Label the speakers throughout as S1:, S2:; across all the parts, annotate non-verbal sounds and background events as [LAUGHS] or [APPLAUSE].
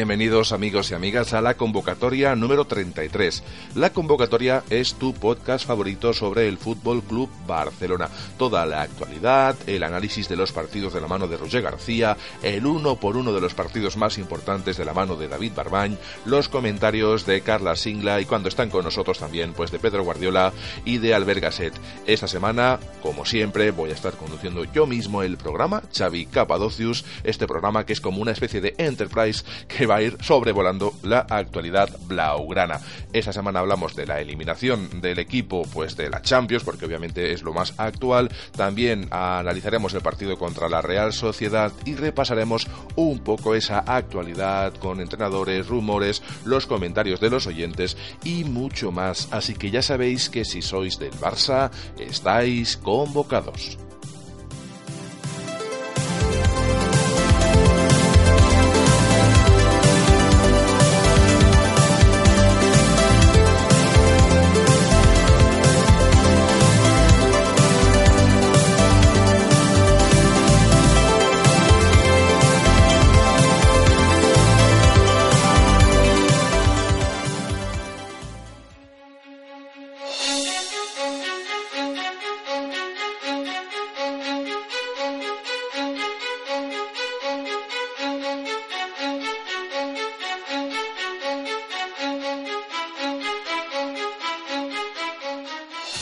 S1: Bienvenidos amigos y amigas a la convocatoria número 33. La convocatoria es tu podcast favorito sobre el Fútbol Club Barcelona. Toda la actualidad, el análisis de los partidos de la mano de Roger García, el uno por uno de los partidos más importantes de la mano de David Barbañ, los comentarios de Carla Singla y cuando están con nosotros también pues de Pedro Guardiola y de Albert Gasset. Esta semana, como siempre, voy a estar conduciendo yo mismo el programa Xavi Capadocius, este programa que es como una especie de Enterprise que va a ir sobrevolando la actualidad blaugrana. Esta semana hablamos de la eliminación del equipo pues de la Champions, porque obviamente es lo más actual. También analizaremos el partido contra la Real Sociedad y repasaremos un poco esa actualidad con entrenadores, rumores, los comentarios de los oyentes y mucho más. Así que ya sabéis que si sois del Barça, estáis convocados.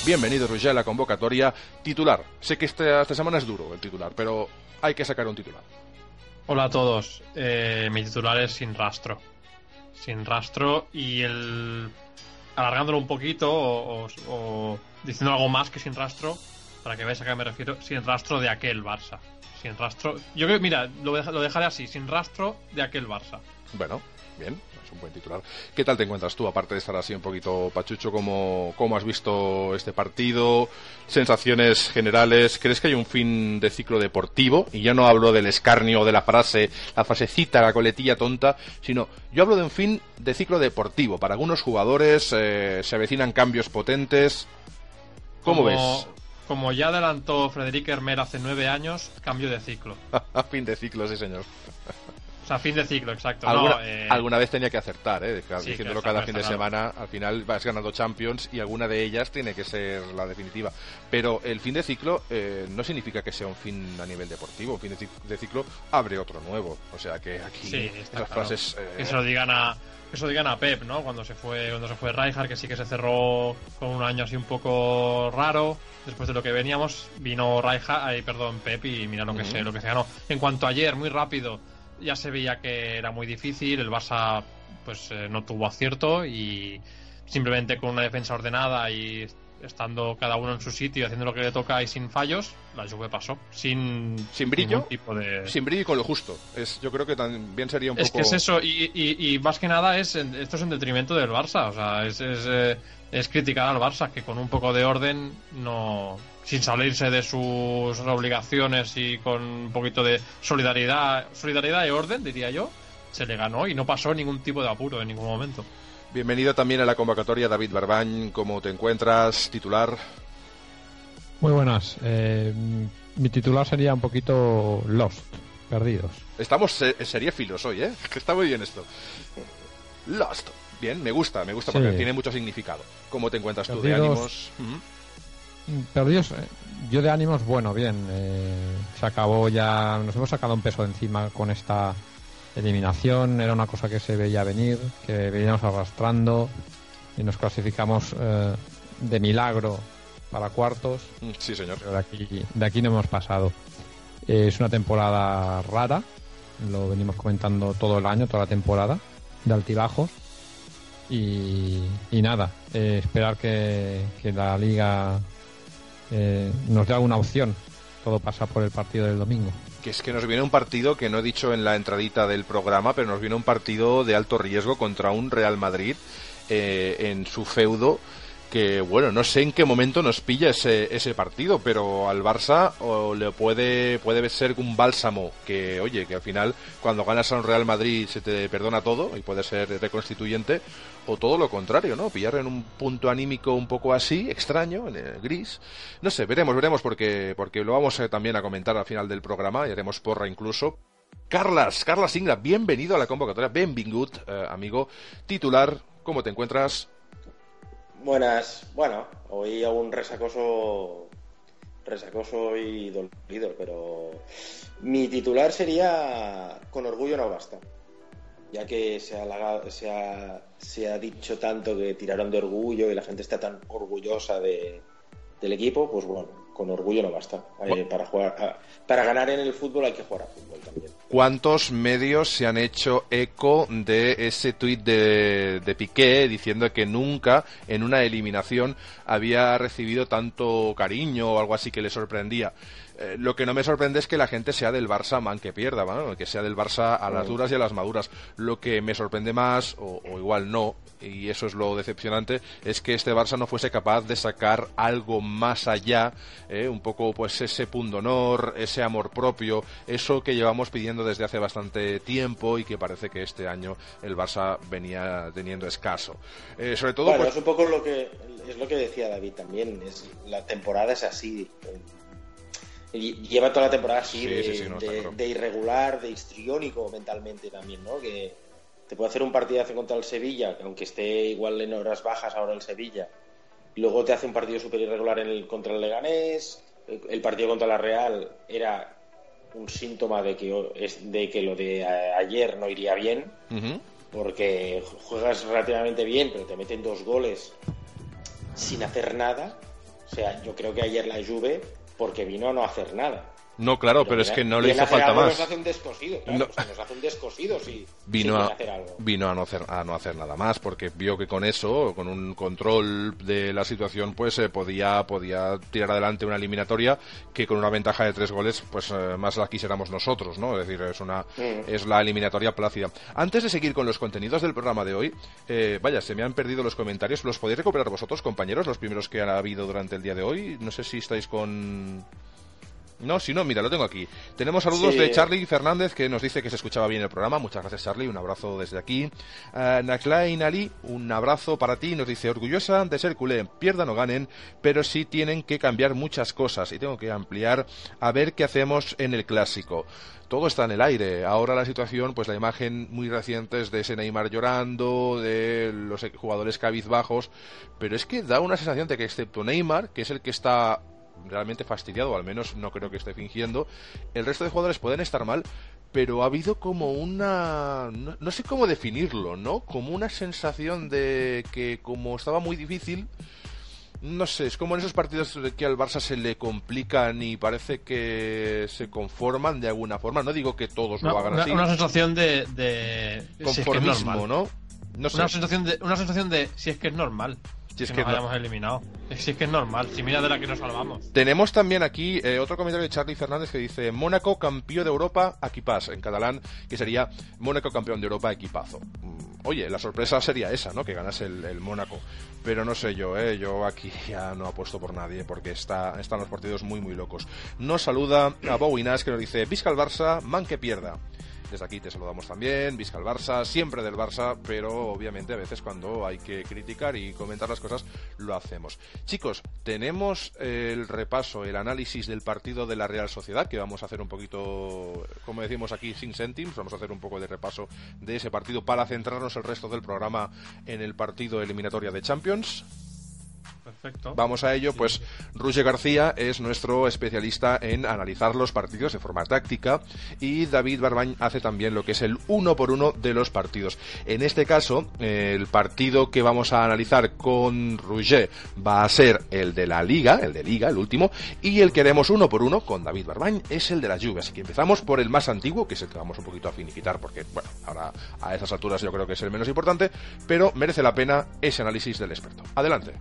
S1: Bienvenido, Roger, a la convocatoria. Titular. Sé que esta, esta, semana es duro el titular, pero hay que sacar un titular.
S2: Hola a todos. Eh, mi titular es Sin Rastro. Sin Rastro y el. Alargándolo un poquito o, o, o diciendo algo más que Sin Rastro, para que veáis a qué me refiero, Sin Rastro de aquel Barça. Sin Rastro. Yo creo, mira, lo, lo dejaré así: Sin Rastro de aquel Barça.
S1: Bueno, bien es un buen titular. ¿Qué tal te encuentras tú, aparte de estar así un poquito pachucho? ¿Cómo, cómo has visto este partido? ¿Sensaciones generales? ¿Crees que hay un fin de ciclo deportivo? Y ya no hablo del escarnio, de la frase, la frasecita, la coletilla tonta, sino yo hablo de un fin de ciclo deportivo. Para algunos jugadores eh, se avecinan cambios potentes. ¿Cómo
S2: como,
S1: ves?
S2: Como ya adelantó Frederic Hermer hace nueve años, cambio de ciclo. [LAUGHS]
S1: fin de ciclo, sí, señor.
S2: Sea, fin de ciclo, exacto.
S1: ¿Alguna,
S2: no, eh...
S1: alguna vez tenía que acertar, ¿eh?
S2: Sí,
S1: diciéndolo cada fin de semana, al final vas ganando Champions y alguna de ellas tiene que ser la definitiva. Pero el fin de ciclo eh, no significa que sea un fin a nivel deportivo. Un fin de, cic- de ciclo abre otro nuevo. O sea que aquí
S2: Sí, está
S1: las
S2: claro.
S1: frases... eh,
S2: Que se lo digan a que se lo digan a Pep, ¿no? Cuando se fue cuando se fue Rijkaard, que sí que se cerró con un año así un poco raro. Después de lo que veníamos, vino Rijkaard, ay, perdón, Pep y mira lo que se lo que se ganó. En cuanto a ayer, muy rápido, ya se veía que era muy difícil, el Barça pues eh, no tuvo acierto y simplemente con una defensa ordenada y estando cada uno en su sitio haciendo lo que le toca y sin fallos, la Juve pasó sin
S1: Sin brillo,
S2: tipo de
S1: Sin brillo y con lo justo. Es, yo creo que también sería un
S2: es
S1: poco...
S2: que es eso, y, y- y más que nada es esto es en detrimento del Barça, o sea, es, es, eh, es criticar al Barça que con un poco de orden no sin salirse de sus obligaciones y con un poquito de solidaridad, solidaridad y orden, diría yo, se le ganó y no pasó ningún tipo de apuro en ningún momento.
S1: Bienvenido también a la convocatoria David Barbañ. ¿Cómo te encuentras? Titular.
S3: Muy buenas. Eh, mi titular sería un poquito Lost, perdidos.
S1: Estamos se- seriefilos hoy, ¿eh? [LAUGHS] Que está muy bien esto. Lost. Bien, me gusta, me gusta
S3: Sí.
S1: porque tiene mucho significado. ¿Cómo te encuentras tú de
S3: Perdidos.
S1: ánimos?
S3: Perdidos, eh, yo de ánimos, bueno, bien. eh, se acabó ya, nos hemos sacado un peso de encima con esta eliminación. Era una cosa que se veía venir, que veníamos arrastrando y nos clasificamos eh, de milagro para cuartos.
S1: Mm, Sí, señor.
S3: pero de aquí, de aquí no hemos pasado. Eh, es una temporada rara, lo venimos comentando todo el año, toda la temporada, de altibajos. Y, y nada, esperar que, que la liga eh, nos dé alguna opción. Todo pasa por el partido del domingo.
S1: Que es que nos viene un partido que no he dicho en la entradita del programa, pero nos viene un partido de alto riesgo contra un Real Madrid eh, en su feudo. Que bueno, no sé en qué momento nos pilla ese, ese partido, pero al Barça o le puede, puede ser un bálsamo que, oye, que al final cuando ganas a un Real Madrid se te perdona todo y puede ser reconstituyente, o todo lo contrario, ¿no? Pillar en un punto anímico un poco así, extraño, en el gris. No sé, veremos, veremos, porque, porque lo vamos a- también a comentar al final del programa y haremos porra incluso. Carlas, Carlas Ingra, bienvenido a la convocatoria, benvingut, eh, amigo titular, ¿cómo te encuentras?
S4: Buenas, bueno, hoy aún resacoso, resacoso y dolido, pero mi titular sería con orgullo no basta, ya que se ha, se ha, dicho tanto que tiraron de orgullo y la gente está tan orgullosa de, del equipo, pues bueno, con orgullo no basta. Eh, para, jugar, ah, para ganar en el fútbol hay que jugar a fútbol también.
S1: ¿Cuántos medios se han hecho eco de ese tuit de, de Piqué diciendo que nunca en una eliminación había recibido tanto cariño o algo así que le sorprendía? Eh, lo que no me sorprende es que la gente sea del Barça man que pierda, que sea del Barça a las mm. duras y a las maduras. Lo que me sorprende más, o, igual no, y eso es lo decepcionante, es que este Barça no fuese capaz de sacar algo más allá, eh, un poco pues ese punto honor, ese amor propio, eso que llevamos pidiendo desde hace bastante tiempo y que parece que este año el Barça venía teniendo escaso.
S4: Eh, sobre todo, pues es un poco lo que es lo que decía David también, es la temporada es así lleva toda la temporada así de, irregular, de histriónico mentalmente también, ¿no? Que te puede hacer un partidazo contra el Sevilla, aunque esté igual en horas bajas ahora el Sevilla, y luego te hace un partido súper irregular en el, contra el Leganés, el, partido contra la Real era un síntoma de que, de que lo de ayer no iría bien, porque juegas relativamente bien, pero te meten dos goles sin hacer nada. O sea, yo creo que ayer la Juve porque vino a no hacer nada.
S1: No, claro, pero, es que no le hizo falta más. Nos
S4: hace un descosido, no. nos hace un descosido si
S1: vino a, hacer algo. Vino a no hacer, a no hacer nada más, porque vio que con eso, con un control de la situación, pues eh, podía, podía tirar adelante una eliminatoria que con una ventaja de tres goles, pues eh, más la quisiéramos nosotros, ¿no? Es decir, es una, mm. es la eliminatoria plácida. Antes de seguir con los contenidos del programa de hoy, eh, vaya, se me han perdido los comentarios. ¿Los podéis recuperar vosotros, compañeros, los primeros que han habido durante el día de hoy? No sé si estáis con no, si no, mira, lo tengo aquí. Tenemos saludos de Charlie Fernández que nos dice que se escuchaba bien el programa. Muchas gracias, Charlie. Un abrazo desde aquí. Uh, Naklain Ali, un abrazo para ti. Nos dice, orgullosa de ser culé. Pierdan o ganen, pero sí tienen que cambiar muchas cosas y tengo que ampliar a ver qué hacemos en el clásico todo está en el aire. Ahora la situación, pues la imagen muy reciente es de ese Neymar llorando, de los jugadores cabizbajos, pero es que da una sensación de que excepto Neymar, que es el que está realmente fastidiado, o al menos no creo que esté fingiendo. El resto de jugadores pueden estar mal, pero ha habido como una... No, sé cómo definirlo, ¿no? Como una sensación de que como estaba muy difícil, no sé, es como en esos partidos que al Barça se le complican y parece que se conforman de alguna forma. No digo que todos lo hagan así.
S2: Una sensación de... de
S1: Conformismo, ¿no?
S2: No Una, sensación de, una sensación de si es que es normal. Si es que, nos hayamos eliminado. Si es que es normal, si mira de la que nos salvamos.
S1: Tenemos también aquí eh, otro comentario de Charlie Fernández que dice Mónaco campeón de Europa, equipas, en catalán, que sería Mónaco campeón de Europa, equipazo. Mm, oye, la sorpresa sería esa, ¿no? Que ganase el, Mónaco. Pero no sé yo, ¿eh? Yo aquí ya no apuesto por nadie porque está, están los partidos muy, muy locos. Nos saluda a Bowinas que nos dice Visca el Barça, man que pierda. Desde aquí te saludamos también, Visca el Barça, siempre del Barça, pero obviamente a veces cuando hay que criticar y comentar las cosas lo hacemos. Chicos, tenemos el repaso, el análisis del partido de la Real Sociedad, que vamos a hacer un poquito, como decimos aquí, sin céntimos, vamos a hacer un poco de repaso de ese partido para centrarnos el resto del programa en el partido eliminatoria de Champions.
S2: Perfecto.
S1: Vamos a ello, pues Ruge García es nuestro especialista en analizar los partidos de forma táctica y David Barbañ hace también lo que es el uno por uno de los partidos. En este caso, el partido que vamos a analizar con Ruge va a ser el de la Liga, el de Liga, el último, y el que haremos uno por uno con David Barbañ es el de la Juve. Así que empezamos por el más antiguo, que es el que vamos un poquito a finiquitar, porque, bueno, ahora a esas alturas yo creo que es el menos importante, pero merece la pena ese análisis del experto. Adelante.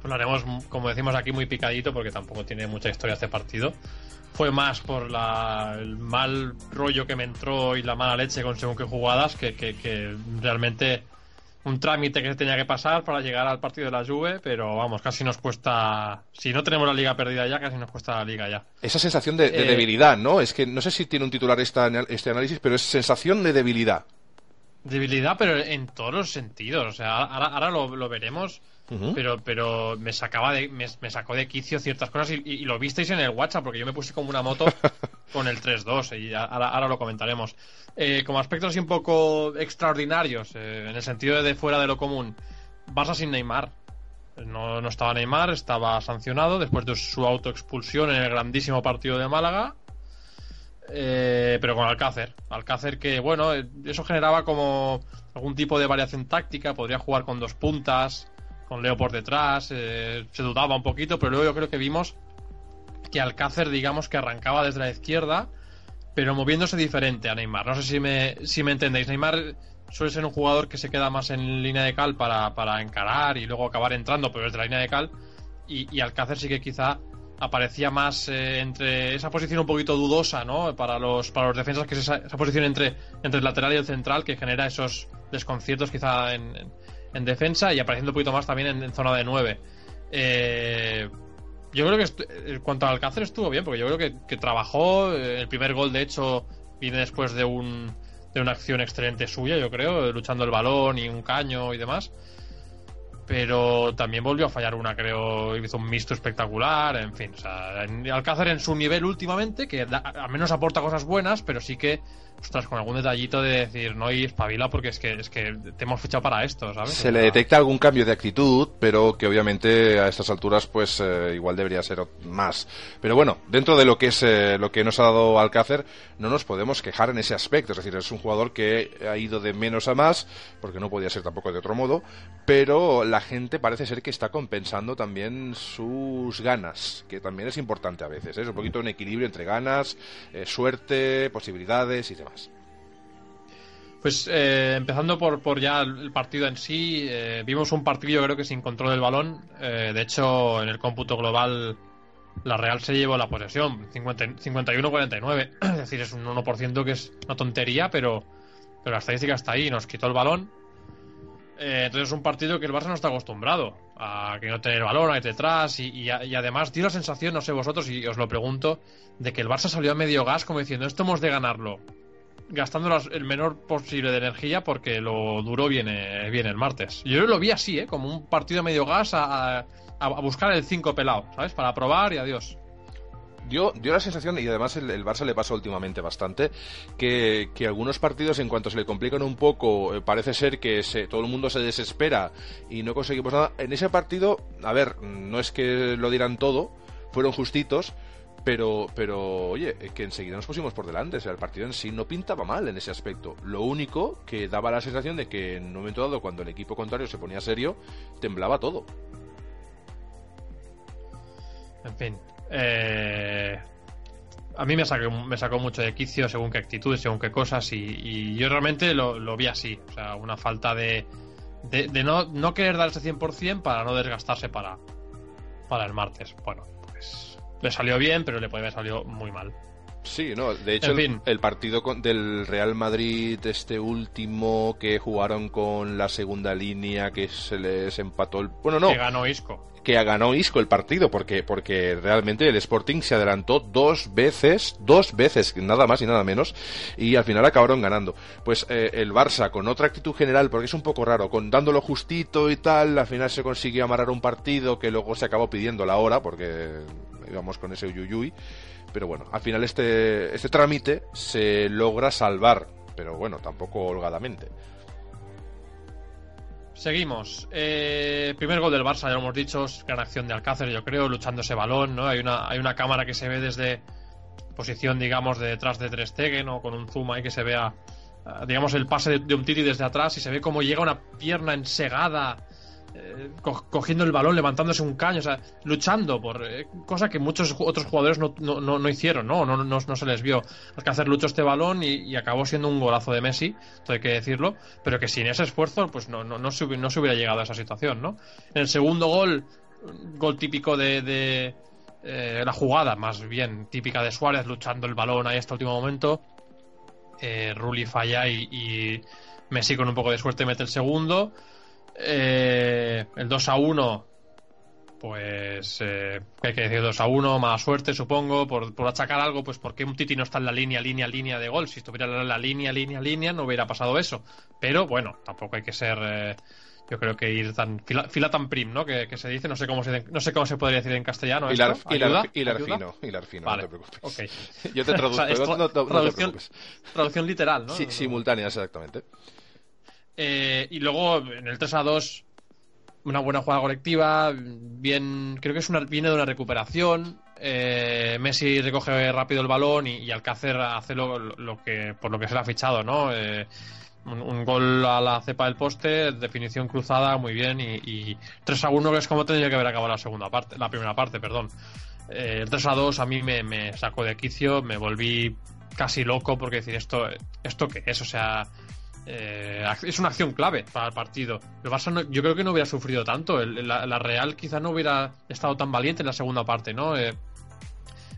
S2: Pues lo haremos, como decimos aquí, muy picadito porque tampoco tiene mucha historia este partido. Fue más por la, el mal rollo que me entró y la mala leche con según qué jugadas que, que, realmente un trámite que se tenía que pasar para llegar al partido de la Juve, pero vamos, casi nos cuesta. Si no tenemos la liga perdida ya, casi nos cuesta la liga ya.
S1: Esa sensación de, eh, debilidad, ¿no? Es que no sé si tiene un titular esta, este análisis, pero es sensación de debilidad.
S2: Debilidad, pero en todos los sentidos. O sea, ahora, ahora lo, lo veremos pero, pero me sacaba de, me, sacó de quicio ciertas cosas y, lo visteis en el WhatsApp, porque yo me puse como una moto [LAUGHS] con el 3-2 y ahora, lo comentaremos. Eh, como aspectos así un poco extraordinarios, eh, en el sentido de, fuera de lo común, Barça sin Neymar. No, no estaba Neymar, estaba sancionado después de su autoexpulsión en el grandísimo partido de Málaga. Eh, pero con Alcácer. Alcácer que, bueno, eso generaba como algún tipo de variación táctica, podría jugar con dos puntas, con Leo por detrás, eh, se dudaba un poquito, pero luego yo creo que vimos que Alcácer, digamos que arrancaba desde la izquierda, pero moviéndose diferente a Neymar. No sé si me, si me entendéis. Neymar suele ser un jugador que se queda más en línea de cal para, para encarar y luego acabar entrando, pero desde la línea de cal. Y, Alcácer sí que quizá aparecía más eh, entre esa posición un poquito dudosa, ¿no? Para los, para los defensas, que es esa, posición entre, entre el lateral y el central que genera esos desconciertos quizá en en defensa y apareciendo un poquito más también en, zona de 9. Eh, yo creo que en cuanto al Alcácer estuvo bien, porque yo creo que, trabajó. Eh, el primer gol, de hecho, viene después de, un, de una acción excelente suya, yo creo, luchando el balón y un caño y demás. Pero también volvió a fallar una, creo, hizo un mixto espectacular, en fin. O sea, Alcácer en su nivel últimamente, que al menos aporta cosas buenas, pero sí que ostras, con algún detallito de decir, no, y espabila porque es que, es que te hemos fichado para esto, ¿sabes?
S1: Se le detecta algún cambio de actitud, pero que obviamente a estas alturas, pues eh, igual debería ser más. Pero bueno, dentro de lo que es eh, lo que nos ha dado Alcácer, no nos podemos quejar en ese aspecto. Es decir, es un jugador que ha ido de menos a más, porque no podía ser tampoco de otro modo, pero la gente parece ser que está compensando también sus ganas, que también es importante a veces. ¿eh? Es un poquito un equilibrio entre ganas, suerte, posibilidades y demás.
S2: Pues eh, empezando por, por ya el partido en sí, eh, vimos un partido creo que sin control del balón. Eh, de hecho, en el cómputo global, la Real se llevó la posesión, 51-49. [CLEARS THROAT] Es decir, es un 1% que es una tontería, pero, pero la estadística está ahí, nos quitó el balón. entonces es un partido que el Barça no está acostumbrado a que no tener balón ahí detrás y, y, además dio la sensación, no sé vosotros, y os lo pregunto, de que el Barça salió a medio gas como diciendo esto hemos de ganarlo gastando el menor posible de energía porque lo viene, viene el martes. Yo lo vi así, ¿eh? como un partido medio gas a, buscar el 5 pelado, ¿sabes? Para probar y adiós.
S1: Dio, dio la sensación, y además el, Barça le pasa últimamente bastante, que, algunos partidos, en cuanto se le complican un poco, eh, parece ser que se, todo el mundo se desespera y no conseguimos nada. En ese partido, a ver, no es que lo dieran todo, fueron justitos, pero, pero, oye, que enseguida nos pusimos por delante. O sea, el partido en sí no pintaba mal en ese aspecto. Lo único que daba la sensación de que en un momento dado, cuando el equipo contrario se ponía serio, temblaba todo.
S2: En fin. Eh, a mí me sacó, me sacó mucho de quicio según qué actitudes, según qué cosas. Y, yo realmente lo, vi así. O sea, una falta de, de, no, no querer darse 100% para no desgastarse para, para el martes. Bueno, le salió bien, pero le puede haber salido muy mal.
S1: Sí, no, de hecho el, partido del Real Madrid, este último que jugaron con la segunda línea, que se les empató el... Bueno, no.
S2: Que ganó Isco.
S1: Que ganó Isco el partido, porque, porque realmente el Sporting se adelantó dos veces, dos veces, nada más y nada menos, y al final acabaron ganando. Pues eh, el Barça, con otra actitud general, porque es un poco raro, con dándolo justito y tal, al final se consiguió amarrar un partido que luego se acabó pidiendo la hora, porque íbamos con ese uyuyuy. Pero bueno, al final este, este trámite se logra salvar, pero bueno, tampoco holgadamente.
S2: Seguimos. Eh, primer gol del Barça, ya lo hemos dicho, gran acción de Alcácer, yo creo, luchando ese balón, ¿no? Hay una, hay una cámara que se ve desde posición, digamos, de detrás de Ter Stegen, o con un zoom ahí que se vea, eh, digamos, el pase de, de un Titi desde atrás y se ve como llega una pierna ensegada eh, cogiendo el balón, levantándose un caño, o sea, luchando por eh, cosa que muchos otros jugadores no, no, no hicieron, ¿no? No, no, se les vio alcanzar lucho este balón y, acabó siendo un golazo de Messi, todo hay que decirlo, pero que sin ese esfuerzo, pues no, no, no, se, hubiera llegado a esa situación, ¿no? En el segundo gol, gol típico de, eh, la jugada, más bien típica de Suárez, luchando el balón ahí hasta el último momento. Eh, Rulli falla y, y Messi con un poco de suerte mete el segundo. Eh, el 2 a 1, pues eh, hay que decir 2 a 1, más suerte supongo, por, por, achacar algo, pues porque un Titi no está en la línea, línea, línea de gol. Si estuviera en la línea, línea, línea, no hubiera pasado eso. Pero bueno, tampoco hay que ser... Eh, yo creo que ir tan fila, tan prim, ¿no? Que, se dice, no sé cómo se no sé cómo se podría decir en castellano.
S1: Hilar, esto. Hilar, hilar fino, hilar fino,
S2: vale.
S1: no te preocupes.
S2: Okay. [LAUGHS]
S1: Yo te traduzco, [LAUGHS] no, no,
S2: traducción, traducción literal, ¿no?
S1: Sí, simultánea, exactamente.
S2: Eh, y luego en el 3 a 2 una buena jugada colectiva, bien, creo que es una, viene de una recuperación. Eh, Messi recoge rápido el balón y, Alcácer hace lo, que por lo que se le ha fichado, ¿no? Eh, un, gol a la cepa del poste, definición cruzada, muy bien y, 3 a 1 que es como tendría que haber acabado la segunda parte, la primera parte, perdón. Eh, el 3 a 2 a mí me, me sacó de quicio, me volví casi loco porque decir esto, esto qué es, o sea, eh, es una acción clave para el partido. El Barça yo creo que no hubiera sufrido tanto. la, Real quizá no hubiera estado tan valiente en la segunda parte, ¿no? Eh,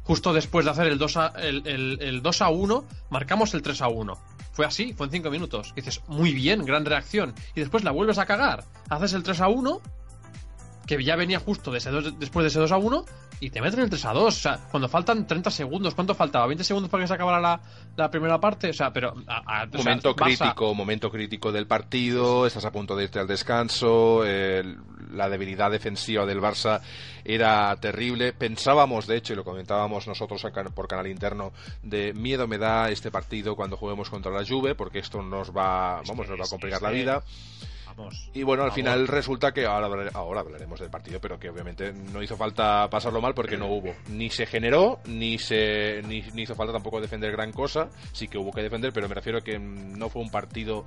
S2: justo después de hacer el 2 a, el, 2 a 1, marcamos el 3 a 1. Fue así, fue en 5 minutos. dices, muy bien, gran reacción. Y después la vuelves a cagar. Haces el 3 a 1, que ya venía justo de ese después de ese 2 a 1, y te meten el 3 a 2. O sea, cuando faltan 30 segundos, ¿cuánto faltaba? ¿20 segundos para que se acabara la, primera parte? O sea, pero.
S1: momento crítico, momento crítico del partido, estás a punto de irte al descanso, la debilidad defensiva del Barça era terrible. Pensábamos, de hecho, y lo comentábamos nosotros por canal interno, de miedo me da este partido cuando juguemos contra la Juve, porque esto nos va, vamos, nos va a complicar la vida. Y bueno, al final resulta que ahora, ahora hablaremos del partido, pero que obviamente no hizo falta pasarlo mal porque no hubo. Ni se generó, ni se ni, hizo falta tampoco defender gran cosa. Sí que hubo que defender, pero me refiero a que no fue un partido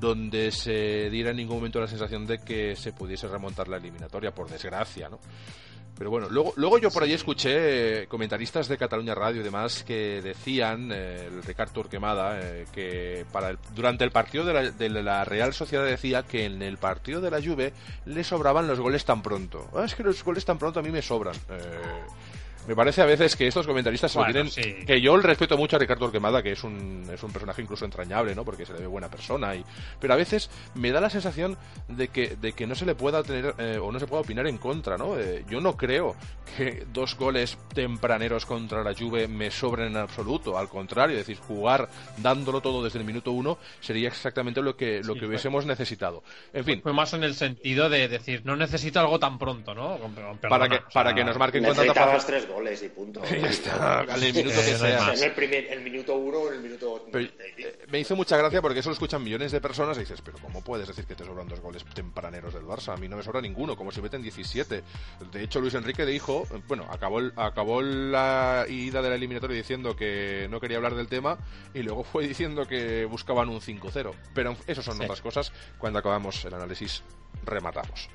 S1: donde se diera en ningún momento la sensación de que se pudiese remontar la eliminatoria, por desgracia, ¿no? Pero bueno, luego, luego yo por ahí escuché eh, comentaristas de Cataluña Radio y demás que decían, eh, el Ricardo Turquemada, eh, que para durante el partido de la, de la, Real Sociedad decía que en el partido de la Juve le sobraban los goles tan pronto. Ah, es que los goles tan pronto a mí me sobran. Me parece a veces que estos comentaristas se tienen. Que yo el respeto mucho a Ricardo Orquemada, que es un, es un personaje incluso entrañable, ¿no? Porque se le ve buena persona. y Pero a veces me da la sensación de que, de que no se le pueda tener eh, o no se pueda opinar en contra, ¿no? Eh, yo no creo que dos goles tempraneros contra la Juve me sobren en absoluto. Al contrario, es decir, jugar dándolo todo desde el minuto uno sería exactamente lo que, lo que hubiésemos necesitado. En fin.
S2: Fue más en el sentido de decir, no necesito algo tan pronto, ¿no?
S1: para que, para que nos marquen con tanta
S4: goles y punto. [LAUGHS]
S1: ya está, el minuto que
S4: sea. En el, primer, el minuto uno o el minuto.
S1: Eh, me hizo mucha gracia porque eso lo escuchan millones de personas y dices, pero ¿cómo puedes decir que te sobran dos goles tempraneros del Barça? A mí no me sobra ninguno, como si meten 17. De hecho, Luis Enrique dijo, bueno, acabó, acabó la ida de la eliminatoria diciendo que no quería hablar del tema y luego fue diciendo que buscaban un 5-0. Pero eso son otras cosas. Cuando acabamos el análisis, rematamos.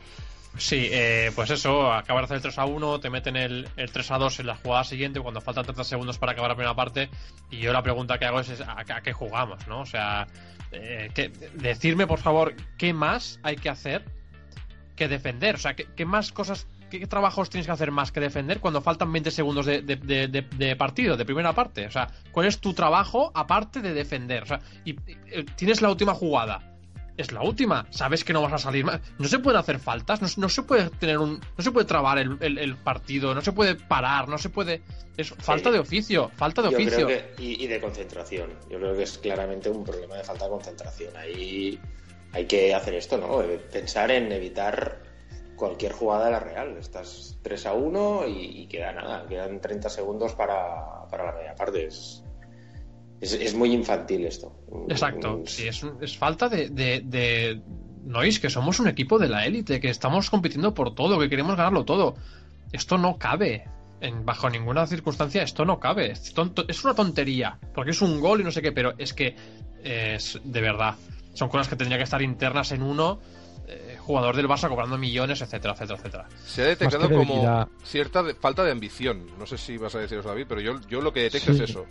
S2: Sí, eh, pues eso, acabar de hacer el 3 a 1, te meten el, el 3 a 2 en la jugada siguiente cuando faltan 30 segundos para acabar la primera parte. Y yo la pregunta que hago es, ¿a, qué jugamos? ¿no? O sea, eh, que, decirme por favor qué más hay que hacer que defender. O sea, qué, más cosas, qué, trabajos tienes que hacer más que defender cuando faltan 20 segundos de, de, partido, de primera parte. O sea, ¿cuál es tu trabajo aparte de defender? O sea, y eh, tienes la última jugada es la última. Sabes que no vas a salir más. No se pueden hacer faltas, no, se puede tener un. No se puede trabar el, partido, no se puede parar, no se puede. Es falta de oficio, falta de oficio.
S4: y, de concentración. Yo creo que es claramente un problema de falta de concentración. Ahí hay que hacer esto, ¿no? Eh, pensar en evitar cualquier jugada de la Real. Estás 3 a 1 y, queda nada, quedan 30 segundos para, para la media parte. Es, es, muy infantil esto.
S2: Exacto, sí, es, es falta de, de, Nois, que somos un equipo de la élite, que estamos compitiendo por todo, que queremos ganarlo todo. Esto no cabe. En, bajo ninguna circunstancia esto no cabe. Es, es una tontería, porque es un gol y no sé qué, pero es que es de verdad. Son cosas que tendría que estar internas en uno eh, jugador del Barça cobrando millones, etcétera, etcétera, etcétera.
S1: Se ha detectado como cierta falta de ambición. No sé si vas a deciros, David, pero yo, yo lo que detecto es eso.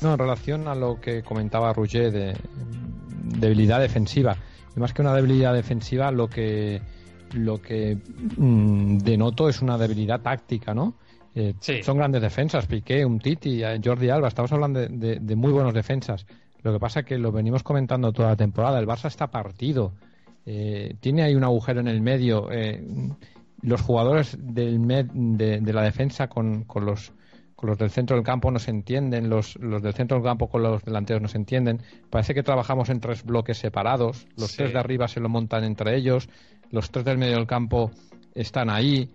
S3: No, en relación a lo que comentaba Roger de debilidad defensiva. más que una debilidad defensiva, lo que lo que mm, denoto es una debilidad táctica, ¿no? Eh, son grandes defensas, Piqué, un Titi, eh, Jordi Alba, estamos hablando de, muy buenos defensas. Lo que pasa es que lo venimos comentando toda la temporada, el Barça está partido, eh, tiene ahí un agujero en el medio, los jugadores del de, la defensa con, con los los del centro del campo no se entienden, los, los del centro del campo con los delanteros no se entienden. Parece que trabajamos en tres bloques separados, los tres de arriba se lo montan entre ellos, los tres del medio del campo están ahí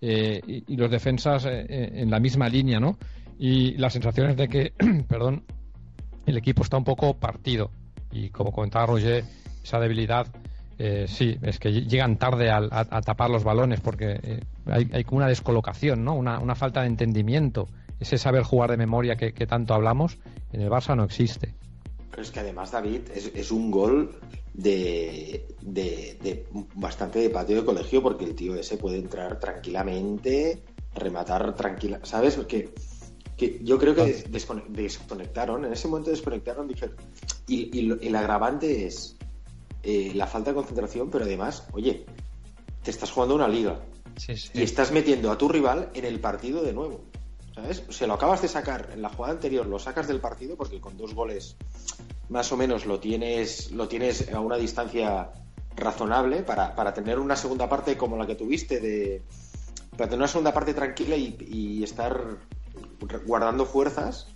S3: eh, y, los defensas eh, eh, en la misma línea, ¿no? Y la sensación es de que, [CLEARS THROAT] perdón, el equipo está un poco partido. Y como comentaba Roger, esa debilidad, sí, es que llegan tarde a, tapar los balones porque hay, hay una descolocación, ¿no? Una, una falta de entendimiento ese saber jugar de memoria que, tanto hablamos, en el Barça no existe.
S4: Pero es que además, David, es, un gol de, de, bastante de patio de colegio porque el tío ese puede entrar tranquilamente, rematar tranquila, ¿sabes? Porque que yo creo que desconectaron, en ese momento desconectaron, dijeron, y, el agravante es eh, la falta de concentración, pero además, oye, te estás jugando una liga y estás metiendo a tu rival en el partido de nuevo. ¿Sabes? Lo acabas de sacar en la jugada anterior, lo sacas del partido porque con dos goles más o menos lo tienes, lo tienes a una distancia razonable para, para tener una segunda parte como la que tuviste de para tener una segunda parte tranquila y, estar guardando fuerzas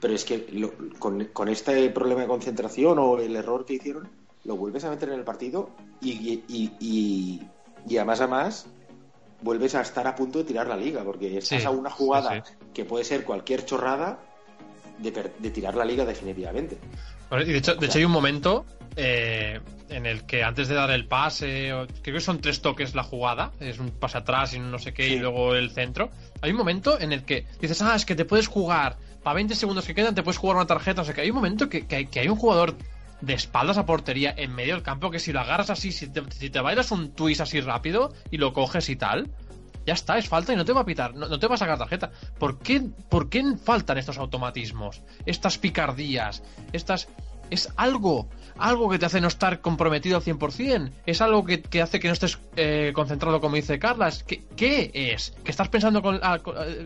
S4: pero es que con, con, este problema de concentración o el error que hicieron lo vuelves a meter en el partido y, y, y, y a más a más vuelves a estar a punto de tirar la liga, porque estás a una jugada que puede ser cualquier chorrada de, tirar la liga definitivamente.
S2: de hecho, de hecho hay un momento eh, en el que antes de dar el pase, creo que son tres toques la jugada, es un pase atrás y no sé qué, y luego el centro. Hay un momento en el que dices, ah, es que te puedes jugar, para 20 segundos que quedan te puedes jugar una tarjeta, o sea que hay un momento que, que hay un jugador de espaldas a portería en medio del campo que si lo agarras así, si te, si te bailas un twist así rápido y lo coges y tal, ya está, es falta y no te va a pitar, no, te va a sacar tarjeta. ¿Por qué, ¿Por qué faltan estos automatismos? Estas picardías, estas... Es algo, algo que te hace no estar comprometido al 100%. Es algo que, hace que no estés eh, concentrado, como dice Carlas. ¿Qué, ¿Qué, es? ¿Que estás pensando ah,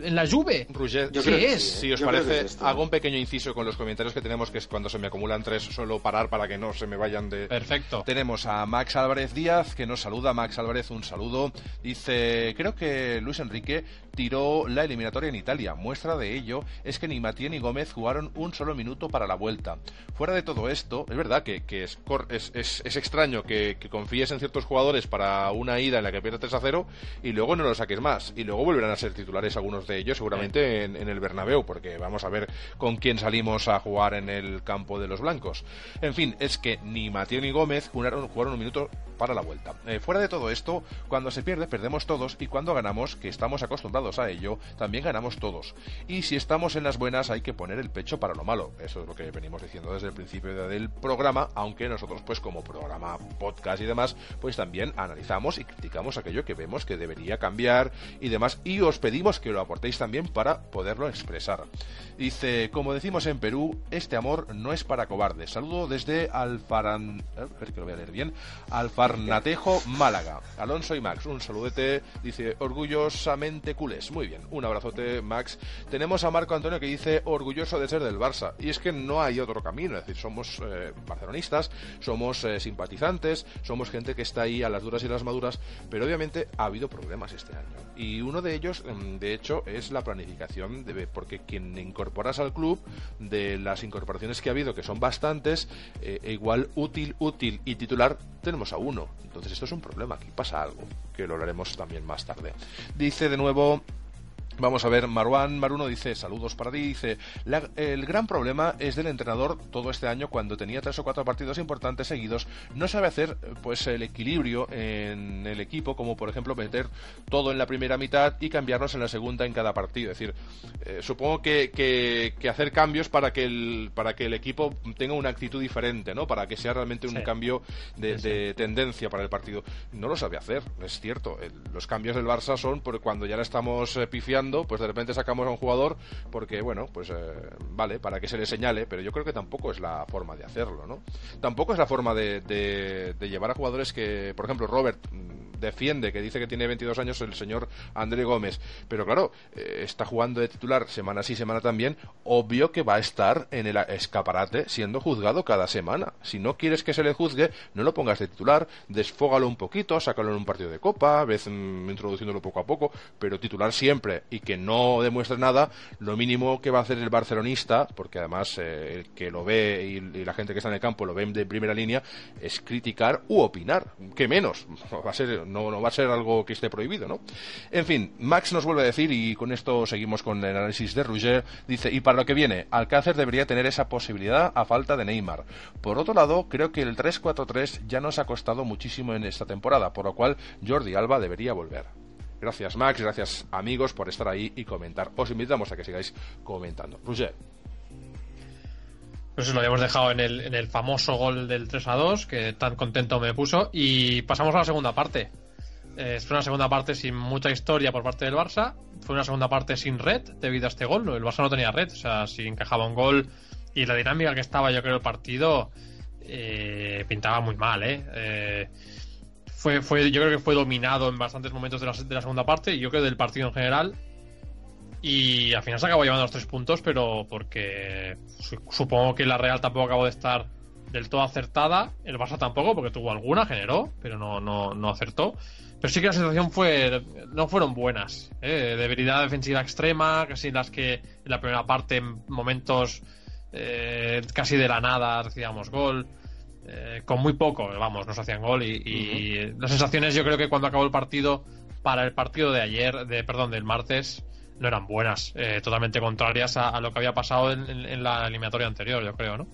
S2: en la lluvia?
S1: ¿qué es? Si os parece, hago un pequeño inciso con los comentarios que tenemos, que es cuando se me acumulan tres, suelo parar para que no se me vayan de...
S2: Perfecto.
S1: Tenemos a Max Álvarez Díaz, que nos saluda. Max Álvarez, un saludo. Dice, creo que Luis Enrique tiró la eliminatoria en Italia. Muestra de ello es que ni Matías ni Gómez jugaron un solo minuto para la vuelta. Fuera de todo esto, es verdad que que, es, es, es, extraño que, confíes en ciertos jugadores para una ida en la que pierdes 3 a 0 y luego no lo saques más. Y luego volverán a ser titulares algunos de ellos seguramente en, el Bernabéu, porque vamos a ver con quién salimos a jugar en el campo de los blancos. En fin, es que ni Mateo ni Gómez jugaron, jugaron un minuto para la vuelta. Eh, fuera de todo esto, cuando se pierde, perdemos todos y cuando ganamos, que estamos acostumbrados a ello, también ganamos todos. Y si estamos en las buenas, hay que poner el pecho para lo malo. Eso es lo que venimos diciendo desde el principio del programa, aunque nosotros, pues como programa, podcast y demás, pues también analizamos y criticamos aquello que vemos que debería cambiar y demás. Y os pedimos que lo aportéis también para poderlo expresar. Dice, como decimos en Perú, este amor no es para cobardes. Saludo desde Alfaran... A ver que lo voy a leer bien. Alfarnatejo, Málaga. Alonso y Max, un saludete. Dice, orgullosamente Muy bien, un abrazote, Max. Tenemos a Marco Antonio que dice, orgulloso de ser del Barça. Y es que no hay otro camino. Es decir, somos eh, barcelonistas, somos eh, simpatizantes, somos gente que está ahí a las duras y las maduras. Pero obviamente ha habido problemas este año. Y uno de ellos, mm, de hecho, es la planificación. De, porque quien incorpora incorporas al club, de las incorporaciones que ha habido, que son bastantes, eh, e igual útil, útil y titular tenemos a uno. Entonces esto es un problema, aquí pasa algo, que lo hablaremos también más tarde. Dice de nuevo Vamos a ver, Marwan Maruno dice, saludos para ti, dice, el gran problema es del entrenador todo este año cuando tenía tres o cuatro partidos importantes seguidos, no sabe hacer pues el equilibrio en el equipo, como por ejemplo meter todo en la primera mitad y cambiarlos en la segunda en cada partido. Es decir, eh, supongo que, que, hacer cambios para que, el, para que el equipo tenga una actitud diferente, ¿no? Para que sea realmente un cambio de, tendencia para el partido. No lo sabe hacer, es cierto. los cambios del Barça son porque cuando ya le estamos eh, pues de repente sacamos a un jugador porque, bueno, pues eh, vale, para que se le señale, pero yo creo que tampoco es la forma de hacerlo, ¿no? Tampoco es la forma de, de llevar a jugadores que, por ejemplo, Robert defiende, que dice que tiene 22 años el señor André Gómez, pero claro, eh, está jugando de titular semana sí, semana también, obvio que va a estar en el escaparate siendo juzgado cada semana. Si no quieres que se le juzgue, no lo pongas de titular, desfógalo un poquito, sácalo en un partido de copa, ves mm, introduciéndolo poco a poco, pero titular siempre y que no demuestre nada, lo mínimo que va a hacer el barcelonista, porque además eh, el que lo ve y, la gente que está en el campo lo ve de primera línea, es criticar u opinar, que menos, [LAUGHS] va a ser, no, no va a ser algo que esté prohibido, ¿no? En fin, Max nos vuelve a decir, y con esto seguimos con el análisis de Roger, dice, y para lo que viene, Alcácer debería tener esa posibilidad a falta de Neymar. Por otro lado, creo que el 3-4-3 ya nos ha costado muchísimo en esta temporada, por lo cual Jordi Alba debería volver. Gracias Max, gracias amigos por estar ahí y comentar. Os invitamos a que sigáis comentando. Roger.
S2: Pues lo habíamos dejado en el, famoso gol del 3 a 2, que tan contento me puso. Y pasamos a la segunda parte. Eh, fue una segunda parte sin mucha historia por parte del Barça. Fue una segunda parte sin red debido a este gol. El Barça no tenía red. O sea, si encajaba un gol y la dinámica que estaba, yo creo, el partido eh, pintaba muy mal, ¿eh? ¿eh? Fue, fue, yo creo que fue dominado en bastantes momentos de la, de la segunda parte y yo creo del partido en general. Y al final se acabó llevando los tres puntos, pero porque supongo que la Real tampoco acabó de estar del todo acertada. El Barça tampoco, porque tuvo alguna, generó, pero no, no, no acertó. Pero sí que la situación fue. No fueron buenas. ¿eh? Debilidad defensiva extrema, casi las que en la primera parte, en momentos eh, casi de la nada, recibíamos gol. Eh, con muy poco, vamos, nos hacían gol. Y, las sensaciones, yo creo que cuando acabó el partido, para el partido de ayer, de perdón, del martes, no eran buenas. Eh, totalmente contrarias a, lo que había pasado en la eliminatoria anterior, yo creo, ¿no?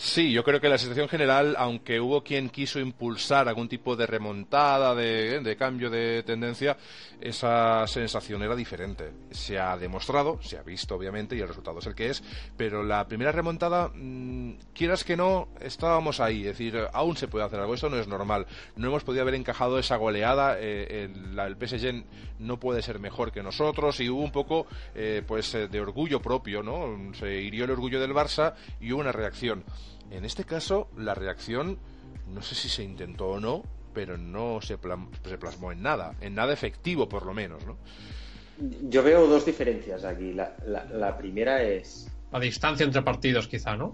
S1: Sí, yo creo que la situación general, aunque hubo quien quiso impulsar algún tipo de remontada, de, cambio de tendencia, esa sensación era diferente. Se ha demostrado, se ha visto obviamente, y el resultado es el que es, pero la primera remontada, mm, quieras que no, estábamos ahí. Es decir, aún se puede hacer algo, esto no es normal. No hemos podido haber encajado esa goleada, eh, el, PSG no puede ser mejor que nosotros, y hubo un poco eh, pues eh, de orgullo propio, ¿no? Se hirió el orgullo del Barça y hubo una reacción. En este caso, la reacción, no sé si se intentó o no, pero no se, plasmó en nada, en nada efectivo por lo menos, ¿no?
S4: Yo veo dos diferencias aquí. La, primera es...
S2: La distancia entre partidos, quizá, ¿no?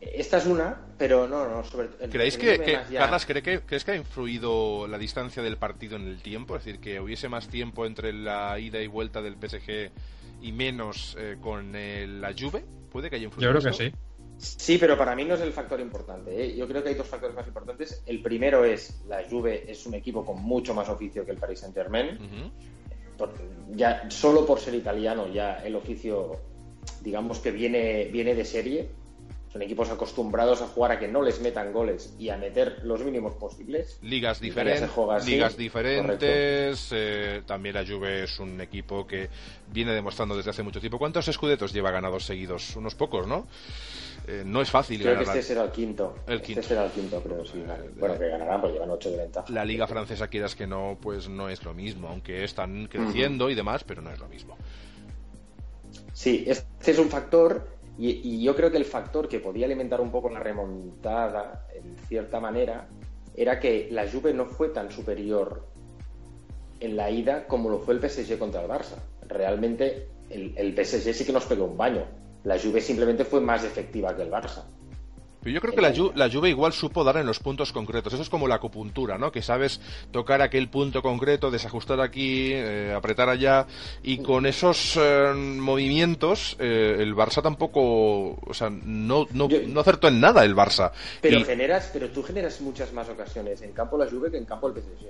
S4: Esta es una, pero no, no. Sobre,
S1: ¿Creéis que, Carlas, ¿cree que, ¿crees que ha influido la distancia del partido en el tiempo? Es decir, que hubiese más tiempo entre la ida y vuelta del PSG y menos eh, con la Juve? ¿Puede que haya influido?
S2: Yo creo que sí.
S4: Sí, pero para mí no es el factor importante. ¿eh? Yo creo que hay dos factores más importantes. El primero es la Juve es un equipo con mucho más oficio que el Paris Saint Germain. ya solo por ser italiano ya el oficio, digamos que viene viene de serie. Son equipos acostumbrados a jugar a que no les metan goles y a meter los mínimos posibles.
S1: Ligas, diferentes ligas diferentes. Eh, también la Juve es un equipo que viene demostrando desde hace mucho tiempo. ¿Cuántos escudetos lleva ganados seguidos? Unos pocos, ¿no? Eh, no es fácil.
S4: Creo que este será el quinto. El este será el quinto, creo, sí. Bueno, que ganarán, pues llevan ocho de ventaja.
S1: La liga francesa, quieras que no, pues no es lo mismo, aunque están creciendo y demás, pero no es lo mismo.
S4: Sí, este es un factor y, yo creo que el factor que podía alimentar un poco la remontada, en cierta manera, era que la Juve no fue tan superior en la ida como lo fue el PSG contra el Barça. Realmente el, el PSG sí que nos pegó un baño la Juve simplemente fue más efectiva que el Barça.
S1: Pero yo creo que la, la, Juve igual supo dar en los puntos concretos. Eso es como la acupuntura, ¿no? Que sabes tocar aquel punto concreto, desajustar aquí, eh, apretar allá. Y con esos eh, movimientos, eh, el Barça tampoco. O sea, no, no, no, acertó en nada el Barça.
S4: Pero, generas, pero tú generas muchas más ocasiones en campo la Juve que en campo el PSG.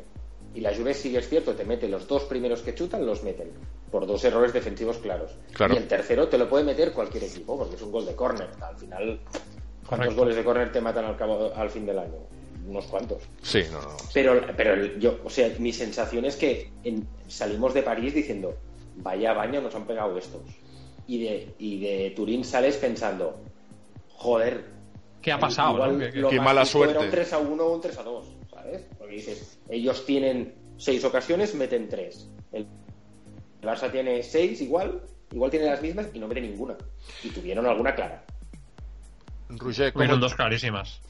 S4: Y la Juve sigue es cierto, te mete los dos primeros que chutan, los meten. Por dos errores defensivos claros. Y el tercero te lo puede meter cualquier equipo, porque es un gol de córner. Al final, ¿cuántos goles de córner te matan al, cabo, al fin del año? Unos cuantos.
S1: Sí, no, no.
S4: Pero, pero yo, o sea, mi sensación es que salimos de París diciendo, vaya baño nos han pegado estos. Y de, y de Turín sales pensando, joder.
S2: ¿Qué ha pasado?
S1: Qué, mala suerte.
S4: un 3 a 1 o un 3 a 2. Porque dices, ellos tienen seis ocasiones, meten tres. El Barça tiene seis igual, igual tiene las mismas y no mete ninguna. Y tuvieron alguna clara.
S1: Roger,
S2: dos clarísimas.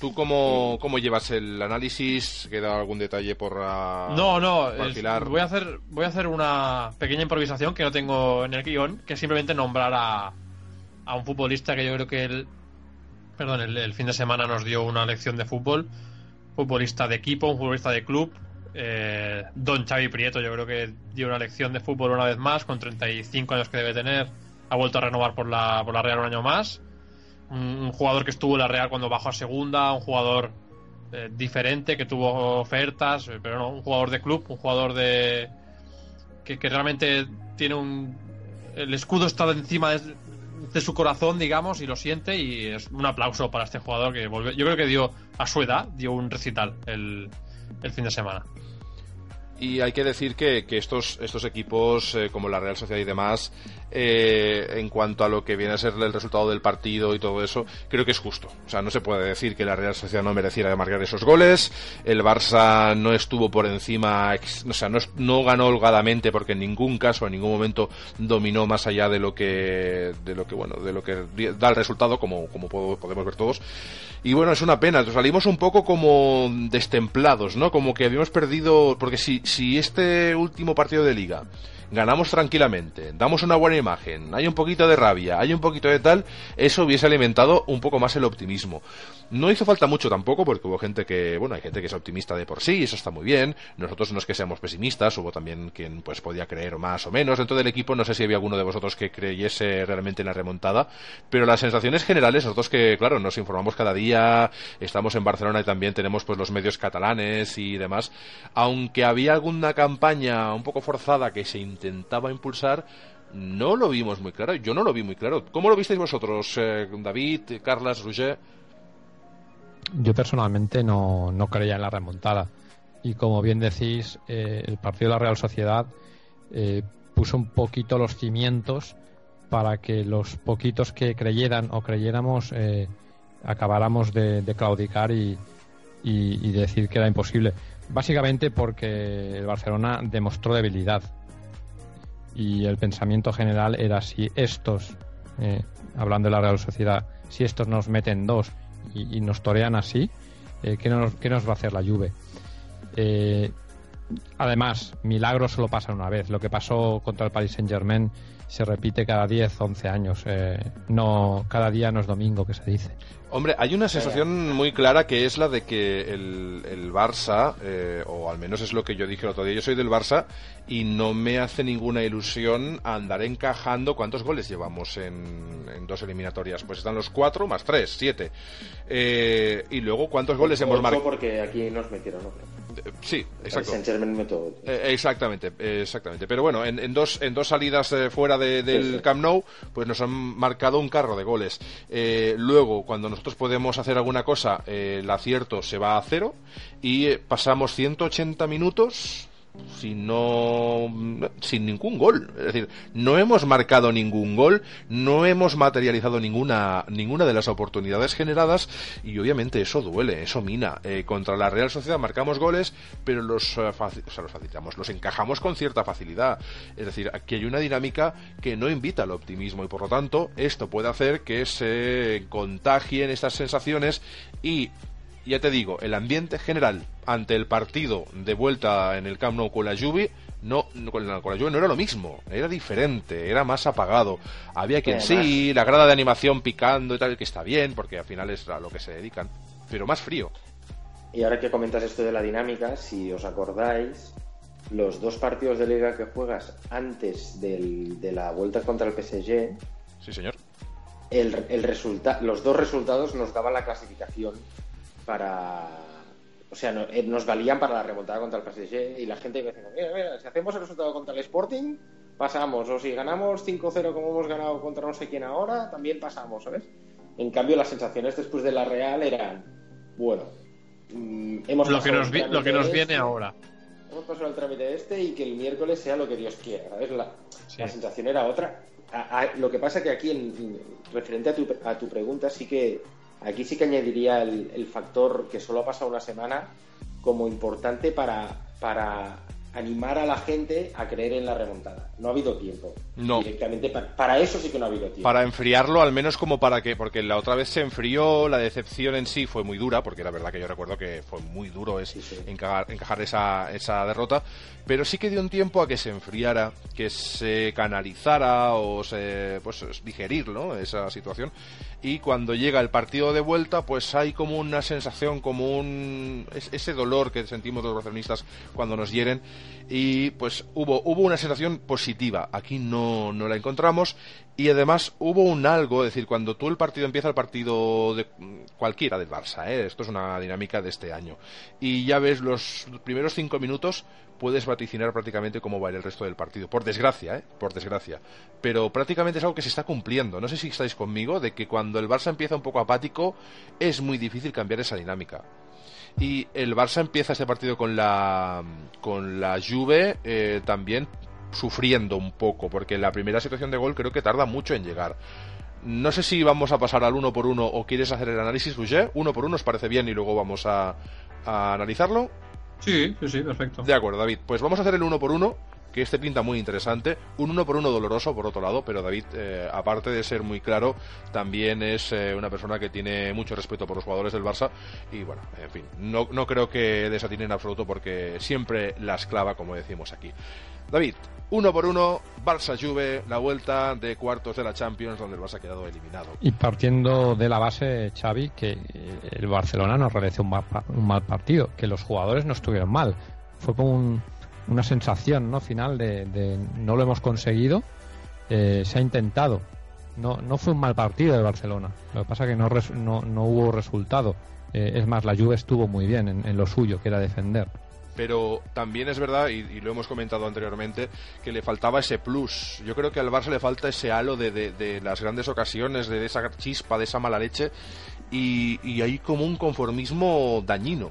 S1: ¿Tú cómo, cómo, llevas el análisis? ¿Queda algún detalle por
S2: No, no, voy, a hacer, voy a hacer una pequeña improvisación que no tengo en el guion, que es simplemente nombrar a, a un futbolista que yo creo que el, perdón, el, fin de semana nos dio una lección de fútbol futbolista de equipo, un futbolista de club, Eh, don Xavi Prieto, yo creo que dio una lección de fútbol una vez más, con 35 años que debe tener. Ha vuelto a renovar por la, por la Real un año más. Un, jugador que estuvo en la Real cuando bajó a segunda, un jugador eh, diferente que tuvo ofertas, eh, pero no, un jugador de club, un jugador de. que, que realmente tiene un. El escudo está encima de, de su corazón, digamos, y lo siente. Y es un aplauso para este jugador que volvió. Yo creo que dio, a su edad, dio un recital el, el fin de semana.
S1: Y hay que decir que, que estos, estos equipos, eh, como la Real Sociedad y demás, eh, en cuanto a lo que viene a ser el resultado del partido y todo eso, creo que es justo. O sea, no se puede decir que la Real Sociedad no mereciera marcar esos goles. El Barça no estuvo por encima, o sea, no, no ganó holgadamente porque en ningún caso, en ningún momento dominó más allá de lo que, de lo que bueno, de lo que da el resultado, como, como podemos ver todos. Y bueno, es una pena, salimos un poco como destemplados, ¿no? Como que habíamos perdido, porque si, si este último partido de liga ganamos tranquilamente, damos una buena imagen, hay un poquito de rabia, hay un poquito de tal, eso hubiese alimentado un poco más el optimismo. No hizo falta mucho tampoco, porque hubo gente que, bueno, hay gente que es optimista de por sí, eso está muy bien. Nosotros no es que seamos pesimistas, hubo también quien pues podía creer más o menos dentro del equipo. No sé si había alguno de vosotros que creyese realmente en la remontada, pero las sensaciones generales, nosotros que, claro, nos informamos cada día, estamos en Barcelona y también tenemos pues los medios catalanes y demás, aunque había alguna campaña un poco forzada que se intentaba impulsar, no lo vimos muy claro. Yo no lo vi muy claro. ¿Cómo lo visteis vosotros, eh, David, Carlas, Roger?
S3: Yo personalmente no, no creía en la remontada. Y como bien decís, eh, el partido de la Real Sociedad eh, puso un poquito los cimientos para que los poquitos que creyeran o creyéramos acabáramos de, claudicar y, y, decir que era imposible. Básicamente porque el Barcelona demostró debilidad y el pensamiento general era si estos, eh, hablando de la Real Sociedad, si estos nos meten dos y, nos torean así, eh, ¿qué, nos, nos, va a hacer la Juve? Eh, además, milagros solo pasan una vez. Lo que pasó contra el Paris Saint Germain se repite cada 10, 11 años. Eh, no, cada día no es domingo, que se dice.
S1: Hombre, hay una sensación muy clara que es la de que el, el Barça, eh, o al menos es lo que yo dije el otro día, yo soy del Barça y no me hace ninguna ilusión andar encajando. ¿Cuántos goles llevamos en, en dos eliminatorias? Pues están los cuatro más tres, siete. Eh, y luego, ¿cuántos goles hemos marcado?
S4: porque aquí nos metieron, ¿no?
S1: Sí, exacto. Eh, exactamente, exactamente. Pero bueno, en, dos, en dos salidas eh, fuera del Camp Nou, pues nos han marcado un carro de goles. Eh, luego, cuando nosotros podemos hacer alguna cosa, el acierto se va a cero y pasamos 180 minutos sin no sin ningún gol. Es decir no hemos marcado ningún gol no hemos materializado ninguna ninguna de las oportunidades generadas y obviamente eso duele eso mina. Eh, contra la Real Sociedad marcamos goles pero los, eh, los facilitamos los encajamos con cierta facilidad. Es decir aquí hay una dinámica que no invita al optimismo y por lo tanto esto puede hacer que se contagien estas sensaciones y ya te digo, el ambiente general ante el partido de vuelta en el Camp Nou con la Juve no, con la, Juve no era lo mismo, era diferente, era más apagado. Había quien sí, la grada de animación picando y tal, que está bien, porque al final es a lo que se dedican, pero más frío.
S4: Y ahora que comentas esto de la dinámica, si os acordáis, los dos partidos de liga que juegas antes de la vuelta contra el PSG,
S1: sí señor,
S4: el, el los dos resultados nos daban la clasificación para. O sea, eh, nos valían para la remontada contra el PSG y la gente iba diciendo: mira, mira, si hacemos el resultado contra el Sporting, pasamos. O si ganamos 5-0 como hemos ganado contra no sé quién ahora, también pasamos, ¿sabes? En cambio, las sensaciones después de la Real eran: bueno,
S2: mm, hemos lo que nos, lo que nos viene este, ahora.
S4: Hemos pasado el trámite este y que el miércoles sea lo que Dios quiera, ¿sabes? La, la sensación era otra. lo que pasa que aquí, en, referente a tu, a tu pregunta, sí que Aquí sí que añadiría el, factor que solo ha pasado una semana como importante para, para animar a la gente a creer en la remontada. No ha habido tiempo.
S1: No.
S4: Directamente para, eso sí que no ha habido tiempo.
S1: Para enfriarlo, al menos como para que, porque la otra vez se enfrió, la decepción en sí fue muy dura, porque la verdad que yo recuerdo que fue muy duro es Encajar, encajar, esa, esa derrota, pero sí que dio un tiempo a que se enfriara, que se canalizara o se, pues digerir, ¿no? Esa situación y cuando llega el partido de vuelta pues hay como una sensación como un ese dolor que sentimos los barcelonistas cuando nos hieren y pues hubo hubo una sensación positiva aquí no, no la encontramos y además hubo un algo, es decir, cuando tú el partido empieza el partido de cualquiera del Barça, ¿eh? esto es una dinámica de este año, y ya ves los primeros cinco minutos puedes vaticinar prácticamente cómo va el resto del partido. Por desgracia, ¿eh? Por desgracia. Pero prácticamente es algo que se está cumpliendo. No sé si estáis conmigo de que cuando el Barça empieza un poco apático es muy difícil cambiar esa dinámica. Y el Barça empieza este partido con la con la Juve eh, también sufriendo un poco, porque la primera situación de gol creo que tarda mucho en llegar. No sé si vamos a pasar al uno por uno o quieres hacer el análisis, Boucher. Uno por uno os parece bien y luego vamos a, a analizarlo.
S2: Sí, sí, sí, perfecto.
S1: De acuerdo, David. Pues vamos a hacer el uno por uno, que este pinta muy interesante. Un uno por uno doloroso, por otro lado, pero David, eh, aparte de ser muy claro, también es eh, una persona que tiene mucho respeto por los jugadores del Barça. Y bueno, en fin, no, no creo que desatine en absoluto porque siempre la esclava, como decimos aquí. David, uno por uno, Barça Juve, la vuelta de cuartos de la Champions, donde el Barça ha quedado eliminado.
S3: Y partiendo de la base, Xavi, que el Barcelona no realizó un mal, partido, que los jugadores no estuvieron mal. Fue como una sensación ¿no? final de, no lo hemos conseguido, eh, se ha intentado. No, no fue un mal partido de Barcelona, lo que pasa que no, no, hubo resultado. Eh, es más, la Juve estuvo muy bien en lo suyo, que era defender
S1: pero también es verdad, y, lo hemos comentado anteriormente, que le faltaba ese plus. Yo creo que al Barça le falta ese halo de, las grandes ocasiones, de esa chispa, de esa mala leche, y, hay como un conformismo dañino.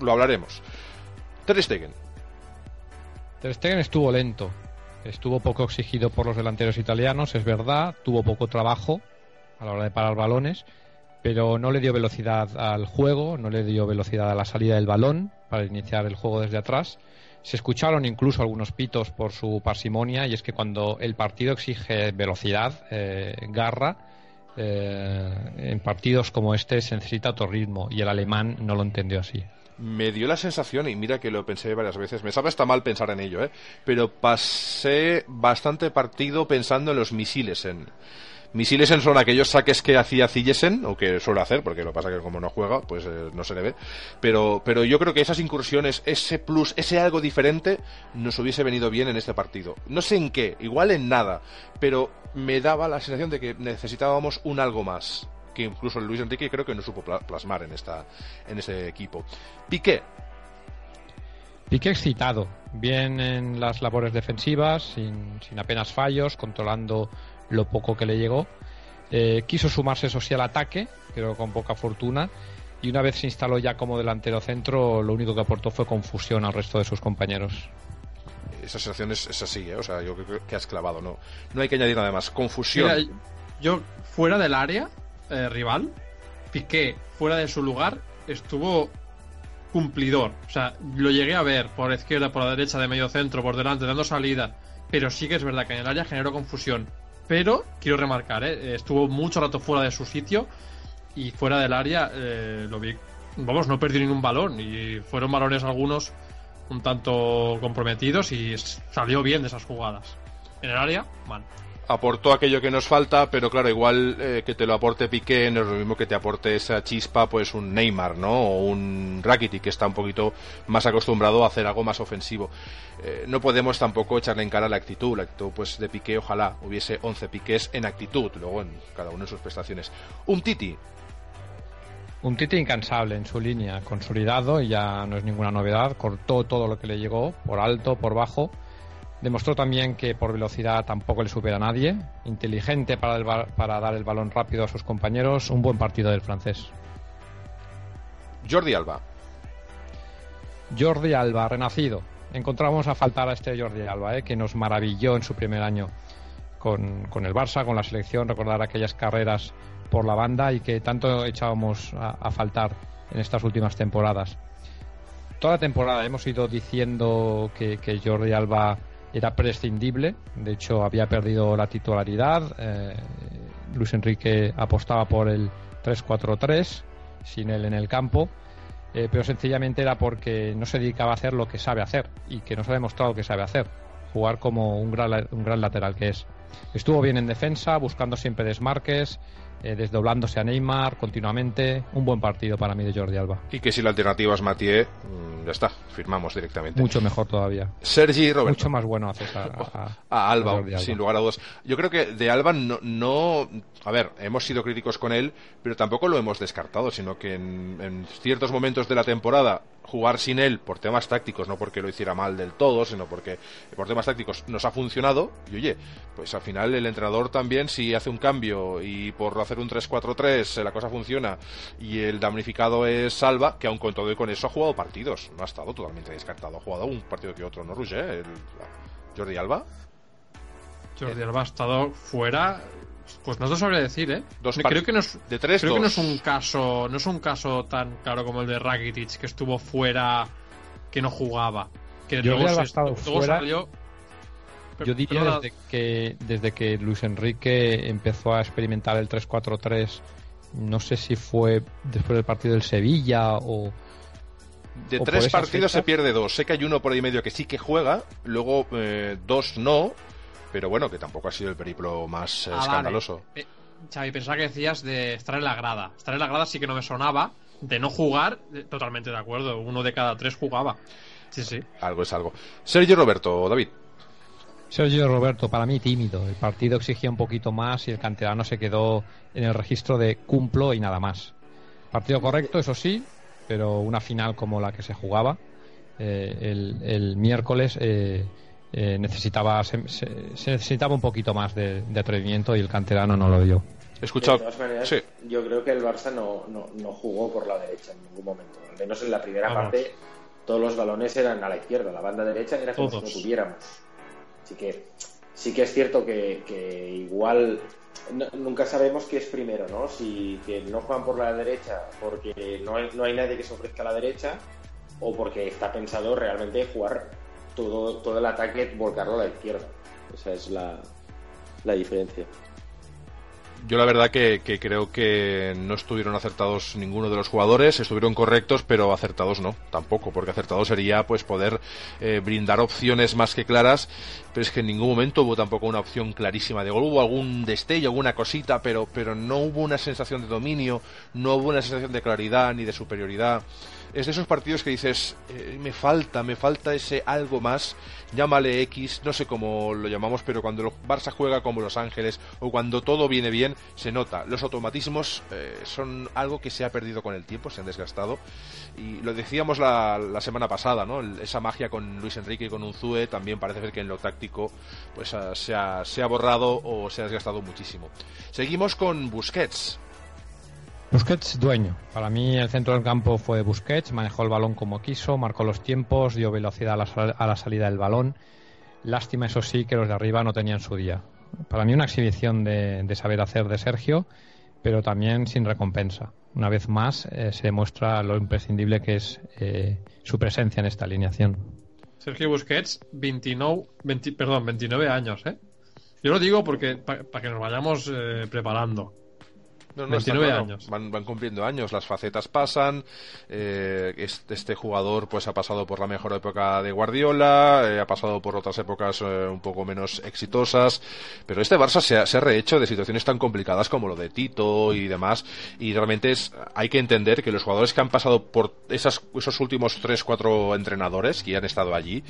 S1: Lo hablaremos. Ter Stegen.
S3: Ter Stegen estuvo lento, estuvo poco exigido por los delanteros italianos, es verdad, tuvo poco trabajo a la hora de parar balones, pero no le dio velocidad al juego, no le dio velocidad a la salida del balón para iniciar el juego desde atrás. Se escucharon incluso algunos pitos por su parsimonia y es que cuando el partido exige velocidad, eh, garra, eh, en partidos como este se necesita otro ritmo y el alemán no lo entendió así.
S1: Me dio la sensación, y mira que lo pensé varias veces, me sabe hasta mal pensar en ello, ¿eh? pero pasé bastante partido pensando en los misiles en, Misiles son aquellos saques que hacía Cillesen, o que suele hacer, porque lo pasa que como no juega, pues eh, no se le ve. Pero, pero yo creo que esas incursiones, ese plus, ese algo diferente, nos hubiese venido bien en este partido. No sé en qué, igual en nada, pero me daba la sensación de que necesitábamos un algo más que incluso Luis Enrique creo que no supo plasmar en esta en ese equipo. Piqué.
S3: Piqué excitado, bien en las labores defensivas, sin, sin apenas fallos, controlando lo poco que le llegó. Eh, quiso sumarse, eso sí, al ataque, pero con poca fortuna. Y una vez se instaló ya como delantero centro, lo único que aportó fue confusión al resto de sus compañeros.
S1: Esa sensación es, así, ¿eh? o sea, yo creo que has clavado, no, no hay que añadir nada más. Confusión.
S2: yo, fuera del área eh, rival, Piqué, fuera de su lugar, estuvo cumplidor. O sea, lo llegué a ver por izquierda, por la derecha, de medio centro, por delante, dando salida. Pero sí que es verdad que en el área generó confusión pero quiero remarcar, ¿eh? estuvo mucho rato fuera de su sitio y fuera del área eh, lo vi, vamos, no perdió ningún balón y fueron balones algunos un tanto comprometidos y salió bien de esas jugadas. En el área, mal
S1: aportó aquello que nos falta, pero claro, igual eh, que te lo aporte Piqué no es lo mismo que te aporte esa chispa, pues un Neymar, ¿no? O un Rakitic que está un poquito más acostumbrado a hacer algo más ofensivo. Eh, no podemos tampoco echarle en cara la actitud, la actitud pues de Piqué, ojalá hubiese 11 Piqués en actitud, luego en cada uno de sus prestaciones. Un Titi.
S3: Un Titi incansable en su línea, consolidado y ya no es ninguna novedad, cortó todo lo que le llegó, por alto, por bajo Demostró también que por velocidad tampoco le supera a nadie. Inteligente para, para dar el balón rápido a sus compañeros. Un buen partido del francés.
S1: Jordi Alba.
S3: Jordi Alba, renacido. Encontramos a faltar a este Jordi Alba, eh, que nos maravilló en su primer año con, el Barça, con la selección. Recordar aquellas carreras por la banda y que tanto echábamos a, faltar en estas últimas temporadas. Toda la temporada hemos ido diciendo que, que Jordi Alba era prescindible, de hecho había perdido la titularidad, eh, Luis Enrique apostaba por el 3-4-3 sin él en el campo, eh, pero sencillamente era porque no se dedicaba a hacer lo que sabe hacer y que nos ha demostrado que sabe hacer, jugar como un gran, un gran lateral que es. Estuvo bien en defensa, buscando siempre desmarques, eh, desdoblándose a Neymar continuamente. Un buen partido para mí de Jordi Alba.
S1: Y que si la alternativa es Mathieu, mm, ya está, firmamos directamente.
S3: Mucho mejor todavía.
S1: Sergi Roberto.
S3: Mucho más bueno haces
S1: a, [LAUGHS] a, Alba, sin lugar a dudas. Yo creo que de Alba no, no, A ver, hemos sido críticos con él, pero tampoco lo hemos descartado, sino que en ciertos momentos de la temporada jugar sin él por temas tácticos, no porque lo hiciera mal del todo, sino porque por temas tácticos nos ha funcionado. Y oye, pues al final el entrenador también, si hace un cambio y por hacer un 3-4-3 la cosa funciona y el damnificado es Salva, que aun con todo y con eso ha jugado partidos, no ha estado totalmente descartado, ha jugado un partido que otro, ¿no, Roger? Jordi Alba.
S2: Jordi Alba ha estado fuera pues no te sabría decir, ¿eh? creo que no es,
S1: de tres,
S2: creo que no es un caso, no es un caso tan claro como el de Rakitic que estuvo fuera, que no jugaba, que
S3: Yo luego, estado fuera. Salió... Yo diría desde que desde que Luis Enrique empezó a experimentar el 3-4-3, no sé si fue después del partido del Sevilla o
S1: de tres partidos se pierde dos. Sé que hay uno por ahí medio que sí que juega, luego eh, dos no, pero bueno, que tampoco ha sido el periplo más eh, ah, escandaloso.
S2: Eh, Xavi, pensaba que decías de estar en la grada. Estar en la grada sí que no me sonaba. De no jugar, eh, totalmente de acuerdo. Uno de cada tres jugaba. Sí, sí.
S1: Algo es algo. Sergio Roberto, David.
S3: Sergio Roberto, para mí tímido. El partido exigía un poquito más y el canterano se quedó en el registro de cumplo y nada más. Partido correcto, eso sí, pero una final como la que se jugaba el, miércoles eh, necesitaba se, necesitaba un poquito más de, atrevimiento y el canterano no lo dio.
S1: Escuchado.
S4: Yo creo que el Barça no, no, jugó por la derecha en ningún momento. Al menos en la primera parte, todos los balones eran a la izquierda. La banda derecha era como si no tuviéramos. Así que sí que es cierto que, igual nunca sabemos qué es primero, ¿no? Si que no juegan por la derecha porque no hay, no hay nadie que se ofrezca a la derecha o porque está pensado realmente jugar todo, todo el ataque volcarlo a la izquierda. Esa es la, la diferencia.
S1: Yo la verdad que, creo que no estuvieron acertados ninguno de los jugadores, estuvieron correctos, pero acertados no, tampoco, porque acertados sería pues poder eh, brindar opciones más que claras, pero es que en ningún momento hubo tampoco una opción clarísima de gol, hubo algún destello, alguna cosita, pero, pero no hubo una sensación de dominio, no hubo una sensación de claridad ni de superioridad es de esos partidos que dices, eh, me falta, me falta ese algo más, llámale X, no sé cómo lo llamamos, pero cuando el Barça juega como Los Ángeles o cuando todo viene bien, se nota. Los automatismos eh, son algo que se ha perdido con el tiempo, se han desgastado. Y lo decíamos la, semana pasada, ¿no? Esa magia con Luis Enrique y con Unzue también parece ser que en lo táctico pues ah, se, ha, se ha borrado o se ha desgastado muchísimo. Seguimos con Busquets.
S3: Busquets dueño. Para mí el centro del campo fue Busquets, manejó el balón como quiso, marcó los tiempos, dio velocidad a la, salida del balón. Lástima, eso sí, que los de arriba no tenían su día. Para mí una exhibición de, saber hacer de Sergio, pero también sin recompensa. Una vez más eh, se demuestra lo imprescindible que es eh, su presencia en esta alineación.
S2: Sergio Busquets, 29, perdón, 29 años, ¿eh? Yo lo digo porque para que nos vayamos eh. 29 años.
S1: Van, cumpliendo años, las facetas pasan. Eh, este, jugador pues ha pasado por la mejor época de Guardiola, eh, ha pasado por otras épocas eh, un poco menos exitosas. Pero este Barça se ha, rehecho de situaciones tan complicadas como lo de Tito y demás. Y realmente es, hay que entender que los jugadores que han pasado por esas, esos últimos 3-4 entrenadores que han estado allí,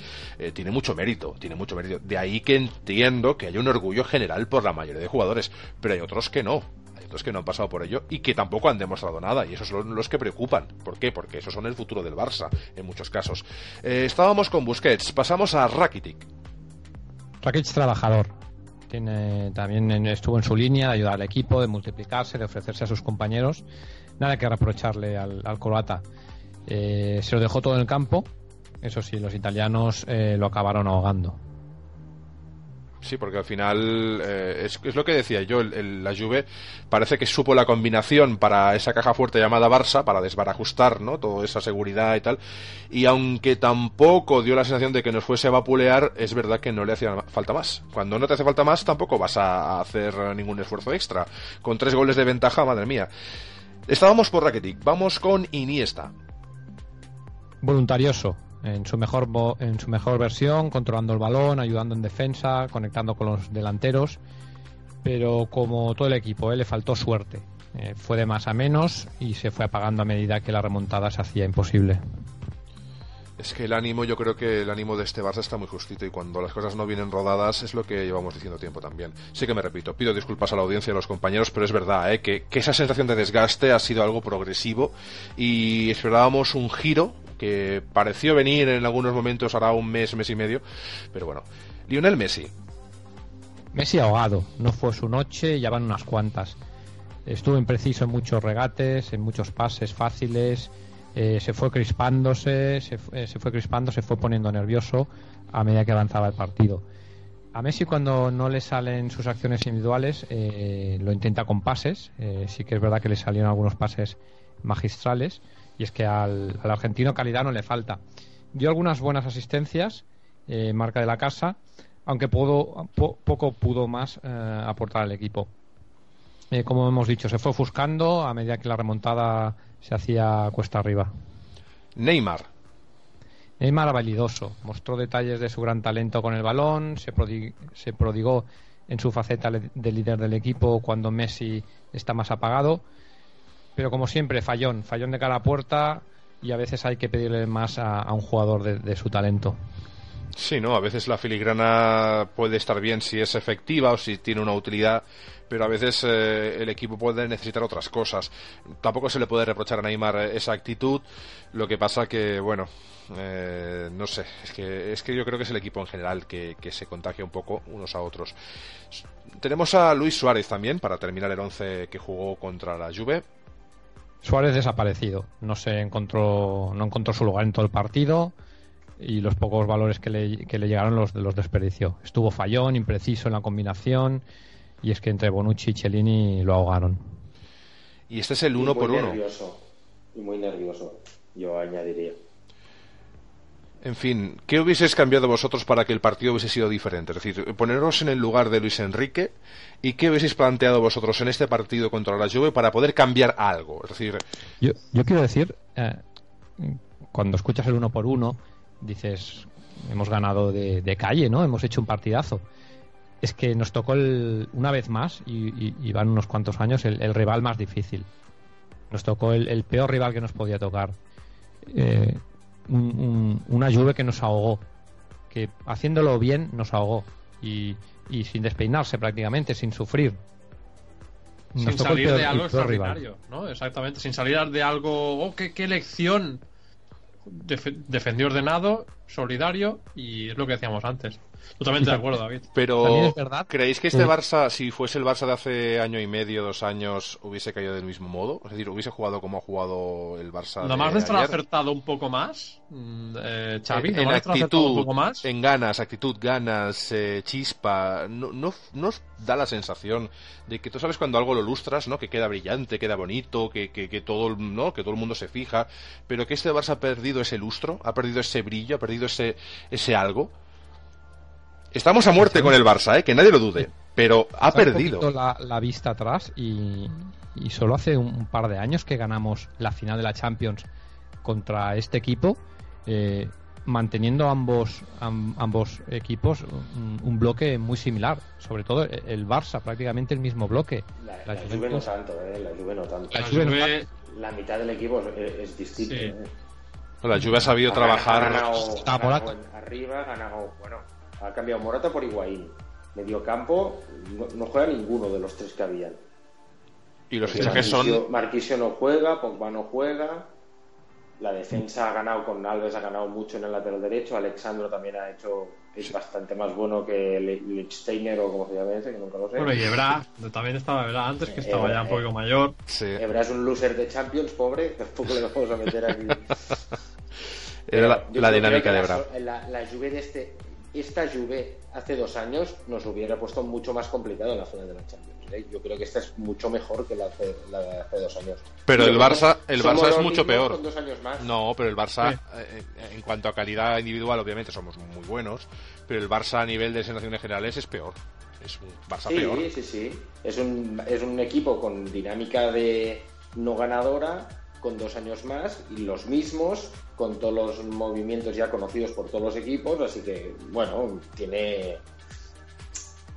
S1: tiene mucho mérito. Tiene mucho mérito. De ahí que entiendo que hay un orgullo general por la mayoría de jugadores. Pero hay otros que no que no han pasado por ello y que tampoco han demostrado nada. Y esos son los que preocupan. ¿Por qué? Porque esos son el futuro del Barça, en muchos casos. Eh, estábamos con Busquets, pasamos a Rakitic.
S3: Rakitic trabajador. Tiene, también estuvo en su línea de ayudar al equipo, de multiplicarse, de ofrecerse a sus compañeros. Nada que reprocharle al, al croata. Eh, se lo dejó todo en el campo. Eso sí, los italianos eh, lo acabaron ahogando.
S1: Sí, porque al final eh, es, lo que decía yo, la Juve parece que supo la combinación para esa caja fuerte llamada Barça, para desbarajustar ¿no? toda esa seguridad y tal, y aunque tampoco dio la sensación de que nos fuese a vapulear, es verdad que no le hacía falta más. Cuando no te hace falta más, tampoco vas a hacer ningún esfuerzo extra. Con tres goles de ventaja, madre mía. Estábamos por Rakitic, vamos con Iniesta.
S3: Voluntarioso, en su mejor en su mejor versión, controlando el balón, ayudando en defensa, conectando con los delanteros. pero como todo el equipo, ¿eh? le faltó suerte. Eh, fue de más a menos y se fue apagando a medida que la remontada se hacía imposible.
S1: Es que el ánimo, yo creo que el ánimo de este Barça está muy justito y cuando las cosas no vienen rodadas es lo que llevamos diciendo tiempo también. Sí que me repito, pido disculpas a la audiencia y a los compañeros, pero es verdad ¿eh? que, que esa sensación de desgaste ha sido algo progresivo y esperábamos un giro que pareció venir en algunos momentos hará un mes, mes y medio, pero bueno. Lionel Messi.
S3: Messi ahogado, no fue su noche, ya van unas cuantas. Estuvo impreciso en muchos regates, en muchos pases fáciles, eh, se fue crispándose, se, eh, se, fue crispando, se fue poniendo nervioso a medida que avanzaba el partido. A Messi cuando no le salen sus acciones individuales eh, lo intenta con pases, sí que es verdad que le salieron algunos pases magistrales y es que al, argentino calidad no le falta. Dio algunas buenas asistencias, marca de la casa, aunque pudo, poco pudo más aportar al equipo. como hemos dicho, se fue ofuscando a medida que la remontada se hacía cuesta arriba.
S1: Neymar.
S3: Neymar habilidoso, mostró detalles de su gran talento con el balón, se, se prodigó en su faceta de líder del equipo cuando Messi está más apagado, pero como siempre, fallón, fallón de cara a puerta y a veces hay que pedirle más a, un jugador de, su talento.
S1: Sí, ¿no? A veces la filigrana puede estar bien si es efectiva o si tiene una utilidad, pero a veces eh, el equipo puede necesitar otras cosas. Tampoco se le puede reprochar a Neymar esa actitud, lo que pasa que, bueno, eh, no sé, es que, es que yo creo que es el equipo en general que, que se contagia un poco unos a otros. Tenemos a Luis Suárez también, para terminar el 11 que jugó contra la Juve.
S3: Suárez desaparecido, no se encontró, no encontró su lugar en todo el partido y los pocos valores que le, que le llegaron los, los desperdició. Estuvo fallón, impreciso en la combinación y es que entre Bonucci y Cellini lo ahogaron.
S1: Y este es el uno por uno.
S4: Y muy nervioso, yo añadiría.
S1: En fin, ¿qué hubieses cambiado vosotros para que el partido hubiese sido diferente? Es decir, poneros en el lugar de Luis Enrique y qué hubieseis planteado vosotros en este partido contra la Juve para poder cambiar algo. Es decir,
S3: yo, quiero decir, eh, cuando escuchas el uno por uno, dices, hemos ganado de, calle, ¿no? Hemos hecho un partidazo es que nos tocó una vez más, y, van unos cuantos años, el, rival más difícil. Nos tocó el, peor rival que nos podía tocar. Eh, una lluvia que nos ahogó, que haciéndolo bien nos ahogó, y, sin despeinarse prácticamente, sin sufrir.
S2: sin salir de algo extraordinario, ¿no? Exactamente, sin salir de algo, oh, qué, qué lección. defendió ordenado, solidario, y es lo que decíamos antes. Totalmente de acuerdo, David.
S1: Pero, ¿creéis que este Barça, si fuese el Barça de hace año y medio, dos años, hubiese caído del mismo modo? Es decir, hubiese jugado como ha jugado el Barça.
S2: Nada más de estar acertado un poco más, mm, eh, Xavi, en,
S1: actitud,
S2: un poco más.
S1: En ganas, actitud, ganas, eh, chispa. No, no, nos da la sensación de que tú sabes cuando algo lo lustras, ¿no? Que queda brillante, queda bonito, que, que, que todo, ¿no? Que todo el mundo se fija, pero que este Barça ha perdido ese lustro, ha perdido ese brillo, ha perdido ese, ese algo. Estamos a muerte con el Barça, ¿eh? que nadie lo dude, pero ha perdido.
S3: La, la vista atrás y, solo hace un par de años que ganamos la final de la Champions contra este equipo, eh, manteniendo ambos, ambos equipos un, bloque muy similar, sobre todo el Barça, prácticamente el mismo bloque.
S4: La, Juve no tanto, ¿eh? la Juve no tanto. La, mitad del equipo es, distinto. ¿eh?
S1: La Juve ha sabido trabajar.
S4: Ha ganado, arriba, ha ganado, bueno, ha cambiado Morata por Higuaín. Medio campo no, juega ninguno de los tres que habían.
S1: Y los fichajes son.
S4: Marquisio no juega, Pogba no juega. La defensa ha ganado con Alves, ha ganado mucho en el lateral derecho. Alexandro también ha hecho. Es bastante más bueno que Lichsteiner o como se llama ese, que nunca lo sé.
S2: Bueno, y Ebra, también estaba Ebra antes, que estaba ya un poco mayor.
S4: Sí. Ebra es un loser de Champions, pobre, [LAUGHS] tampoco le vamos a meter aquí.
S1: Era la, dinámica de Ebra.
S4: La, la, Juve de este, esta Juve hace dos años nos hubiera puesto mucho más complicado en la final de la Champions. ¿eh? Yo creo que esta es mucho mejor que la, de hace dos años.
S1: Pero el Barça, el Barça es mucho peor.
S4: dos años más.
S1: No, pero el Barça, eh, en cuanto a calidad individual, obviamente somos muy buenos, pero el Barça a nivel de sensaciones generales es peor. Es un Barça peor.
S4: Sí, sí, sí. Es un, es un equipo con dinámica de no ganadora, con dos años más y los mismos con todos los movimientos ya conocidos por todos los equipos, así que bueno, tiene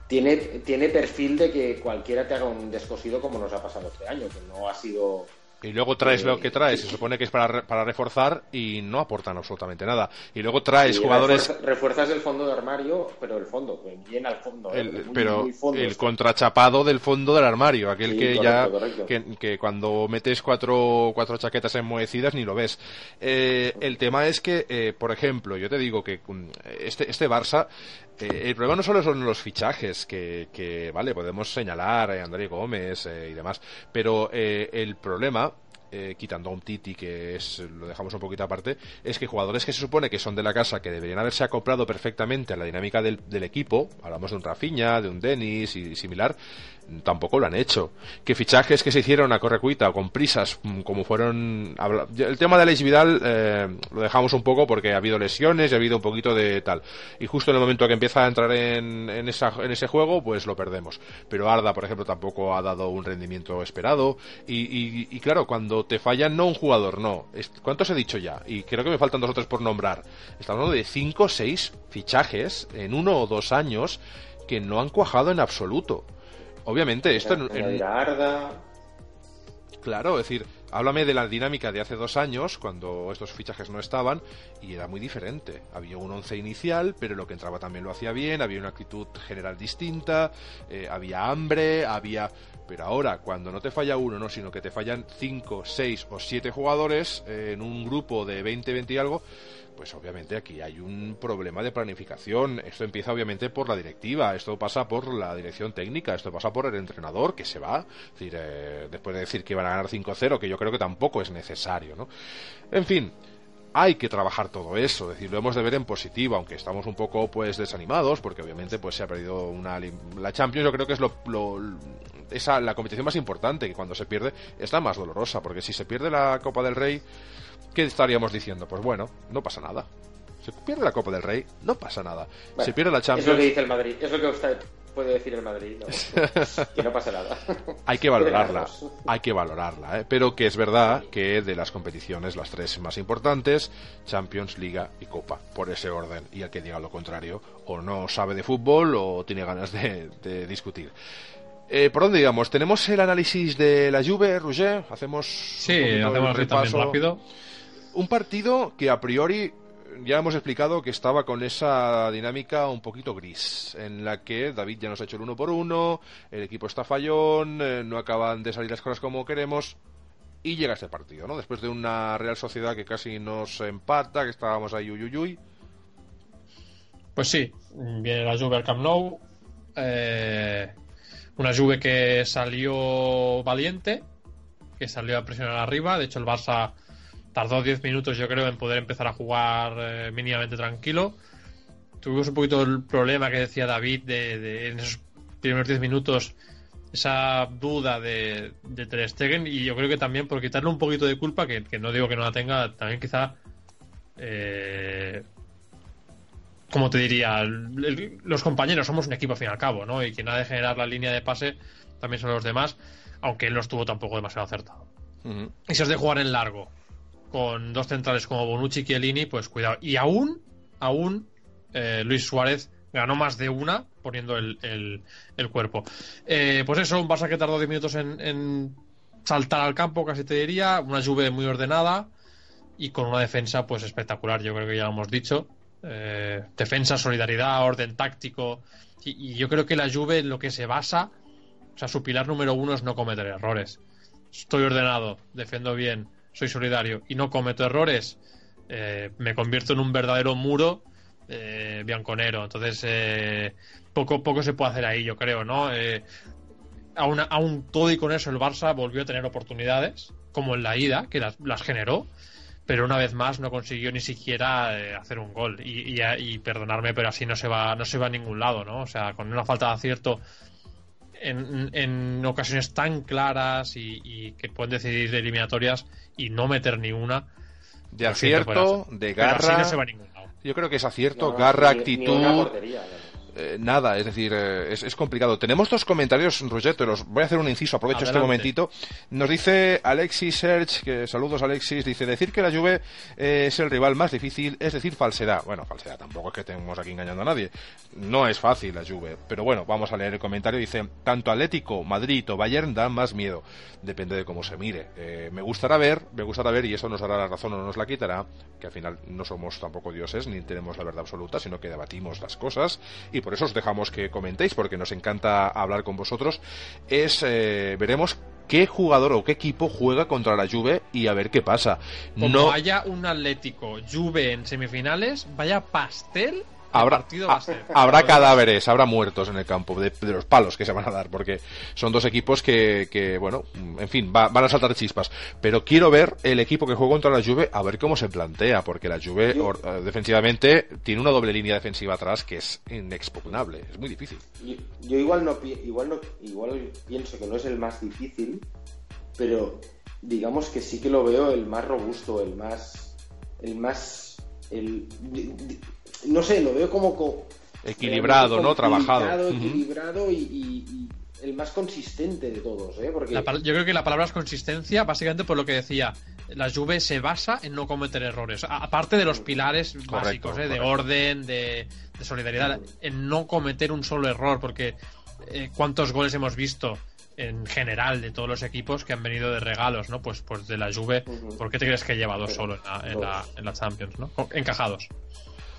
S4: tiene, tiene perfil de que cualquiera te haga un descosido como nos ha pasado este año, que no ha sido
S1: y luego traes lo que traes, se supone que es para, para reforzar y no aportan absolutamente nada. Y luego traes jugadores.
S4: Refuerzas el fondo de armario, pero el fondo, bien al fondo.
S1: ¿eh? pero el contrachapado del fondo del armario, aquel que ya. Que, cuando metes cuatro, cuatro chaquetas enmohecidas ni lo ves. Eh, el tema es que, eh, por ejemplo, yo te digo que mm, este, este Barça el problema no solo son los fichajes, que, que vale, podemos señalar a André Gómez y demás, pero el problema eh, quitando a un Titi, que es, lo dejamos un poquito aparte, es que jugadores que se supone que son de la casa, que deberían haberse acoplado perfectamente a la dinámica del, del equipo, hablamos de un Rafinha, de un Denis y similar, tampoco lo han hecho. Que fichajes que se hicieron a correcuita o con prisas, mm, como fueron. El tema de Alex Vidal eh, lo dejamos un poco porque ha habido lesiones y ha habido un poquito de tal. Y justo en el momento que empieza a entrar en, en, esa, en ese juego, pues lo perdemos. Pero Arda, por ejemplo, tampoco ha dado un rendimiento esperado. Y, y, claro, cuando te fallan, no un jugador, no. ¿Cuántos he dicho ya? Y creo que me faltan dos o tres por nombrar. Estamos hablando de cinco o seis fichajes en uno o dos años que no han cuajado en absoluto. Obviamente, esto en, Claro, es decir, háblame de la dinámica de hace dos años, cuando estos fichajes no estaban, y era muy diferente. Había un once inicial, pero lo que entraba también lo hacía bien, había una actitud general distinta, eh, había hambre, había... Pero ahora, cuando no te falla uno, no, sino que te fallan cinco, seis o siete jugadores eh, en un grupo de 20, 20 y algo, pues obviamente aquí hay un problema de planificación. Esto empieza obviamente por la directiva, esto pasa por la dirección técnica, esto pasa por el entrenador que se va. decir, eh, después de decir que van a ganar 5-0, que yo creo que tampoco es necesario, ¿no? En fin, hay que trabajar todo eso, es decir, lo hemos de ver en positivo, aunque estamos un poco pues desanimados, porque obviamente pues se ha perdido una la Champions, yo creo que es lo, esa la competición más importante, que cuando se pierde es la más dolorosa, porque si se pierde la Copa del Rey, ¿qué estaríamos diciendo? Pues bueno, no pasa nada. Se pierde la Copa del Rey, no pasa nada. se pierde la Champions.
S4: Es lo que dice el Madrid, es lo que usted puede decir el Madrid, [LAUGHS] que no pasa nada.
S1: hay que valorarla, [LAUGHS] hay que valorarla, ¿eh? pero que es verdad que de las competiciones, las tres más importantes, Champions, Liga y Copa, por ese orden, y el que diga lo contrario, o no sabe de fútbol o tiene ganas de, discutir. Eh, ¿Por dónde digamos? ¿Tenemos el análisis de la Juve, Roger? Hacemos
S2: sí, hacemos repaso. rápido.
S1: Un partido que a priori ya hemos explicado que estaba con esa dinámica un poquito gris, en la que David ya nos ha hecho el uno por uno, el equipo está fallón, eh, no acaban de salir las cosas como queremos, y llega este partido, ¿no? Después de una Real Sociedad que casi nos empata, que estábamos ahí uyuyuy.
S2: Pues sí, viene la Juve al Camp Nou, eh, una Juve que salió valiente, que salió a presionar arriba, de hecho el Barça Tardó 10 minutos, yo creo, en poder empezar a jugar eh, mínimamente tranquilo. Tuvimos un poquito el problema que decía David de, en esos primeros 10 minutos esa duda de, de Ter Stegen y yo creo que también por quitarle un poquito de culpa, que, no digo que no la tenga, también quizá, eh, como te diría, los compañeros somos un equipo al fin y al cabo, ¿no? Y quien ha de generar la línea de pase también son los demás, aunque él no estuvo tampoco demasiado acertado. Y si os de jugar en largo con dos centrales como Bonucci y Chiellini, pues cuidado. Y aún, aún, eh, Luis Suárez ganó más de una poniendo el, el, cuerpo. Eh, pues eso, un Barça que tardó 10 minutos en, saltar al campo, casi te diría, una lluvia muy ordenada y con una defensa pues espectacular, yo creo que ya lo hemos dicho. Eh, defensa, solidaridad, orden táctico. Y, yo creo que la Juve en lo que se basa, o sea, su pilar número uno es no cometer errores. Estoy ordenado, defiendo bien, soy solidario y no cometo errores, eh, me convierto en un verdadero muro eh, bianconero. Entonces, eh, poco, poco se puede hacer ahí, yo creo, ¿no? aún, aún todo y con eso el Barça volvió a tener oportunidades, como en la ida, que las, generó, pero una vez más no consiguió ni siquiera hacer un gol. Y, y, perdonarme, pero así no se va, no se va a ningún lado, ¿no? O sea, con una falta de acierto en, ocasiones tan claras y, que pueden decidir de eliminatorias y no meter ni una.
S1: De acierto, de garra. Yo creo que es acierto, garra, actitud. Eh, nada, es decir, eh, es, complicado. Tenemos dos comentarios, Roger, los voy a hacer un inciso, aprovecho este momentito. Nos dice Alexis Serge, que saludos Alexis, dice, decir que la Juve eh, es el rival más difícil es decir falsedad. Bueno, falsedad, tampoco es que estemos aquí engañando a nadie. No es fácil la Juve, pero bueno, vamos a leer el comentario. Dice, tanto Atlético, Madrid o Bayern dan más miedo. Depende de cómo se mire. me gustará ver, me gustará ver, y eso nos dará la razón o no nos la quitará, que al final no somos tampoco dioses, ni tenemos la verdad absoluta, sino que debatimos las cosas y por eso os dejamos que comentéis, porque nos encanta hablar con vosotros, es, eh, veremos qué jugador o qué equipo juega contra la Juve y a ver qué pasa.
S2: Como no haya un Atlético Juve en semifinales, vaya pastel
S1: habrá, habrá cadáveres, habrá muertos en el campo de, los palos que se van a dar, porque son dos equipos que, bueno, en fin, van a saltar chispas. Pero quiero ver el equipo que juega contra la Juve, a ver cómo se plantea, porque la Juve eh, defensivamente tiene una doble línea defensiva atrás que es inexpugnable, es muy difícil.
S4: Yo, igual no, igual no, igual pienso que no es el más difícil, pero digamos que sí que lo veo el más robusto, el más, el más, el, no sé, lo veo como...
S1: equilibrado, ¿no? Trabajado.
S4: Equilibrado y, el más consistente de todos, ¿eh? Porque...
S2: yo creo que la palabra es consistencia, básicamente por lo que decía, la Juve se basa en no cometer errores, aparte de los pilares básicos, ¿eh? de orden, de, solidaridad, en no cometer un solo error, porque eh, cuántos goles hemos visto en general de todos los equipos que han venido de regalos, ¿no? Pues, pues de la Juve, ¿por qué te crees que lleva dos solo en la, en la Champions, ¿no? Encajados.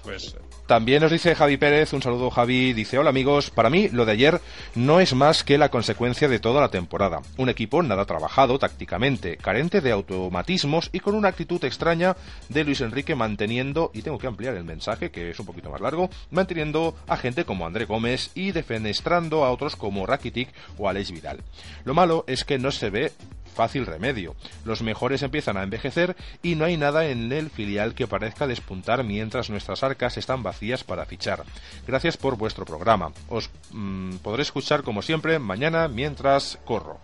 S1: Pues también nos dice Javi Pérez, un saludo Javi, dice hola amigos, para mí lo de ayer no es más que la consecuencia de toda la temporada. Un equipo nada trabajado tácticamente, carente de automatismos y con una actitud extraña de Luis Enrique manteniendo, y tengo que ampliar el mensaje que es un poquito más largo, manteniendo a gente como André Gómez y defenestrando a otros como Rakitic o Alex Vidal. Lo malo es que no se ve fácil remedio. Los mejores empiezan a envejecer y no hay nada en el filial que parezca despuntar mientras nuestras arcas están vacías para fichar. Gracias por vuestro programa. Os mm, podré escuchar como siempre mañana mientras corro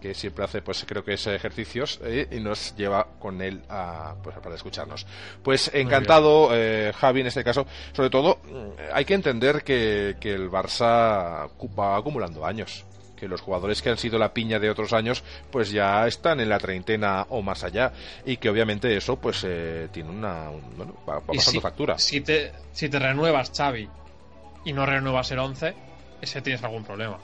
S1: que siempre hace, pues creo que es ejercicios eh, y nos lleva con él a, pues, para escucharnos. Pues encantado, eh, Javi, en este caso. Sobre todo, mm, hay que entender que, que el Barça va acumulando años que los jugadores que han sido la piña de otros años pues ya están en la treintena o más allá y que obviamente eso pues eh, tiene una bueno, va, pasando factura.
S2: Si te, si te renuevas Xavi y no renuevas el 11, ese tienes algún problema.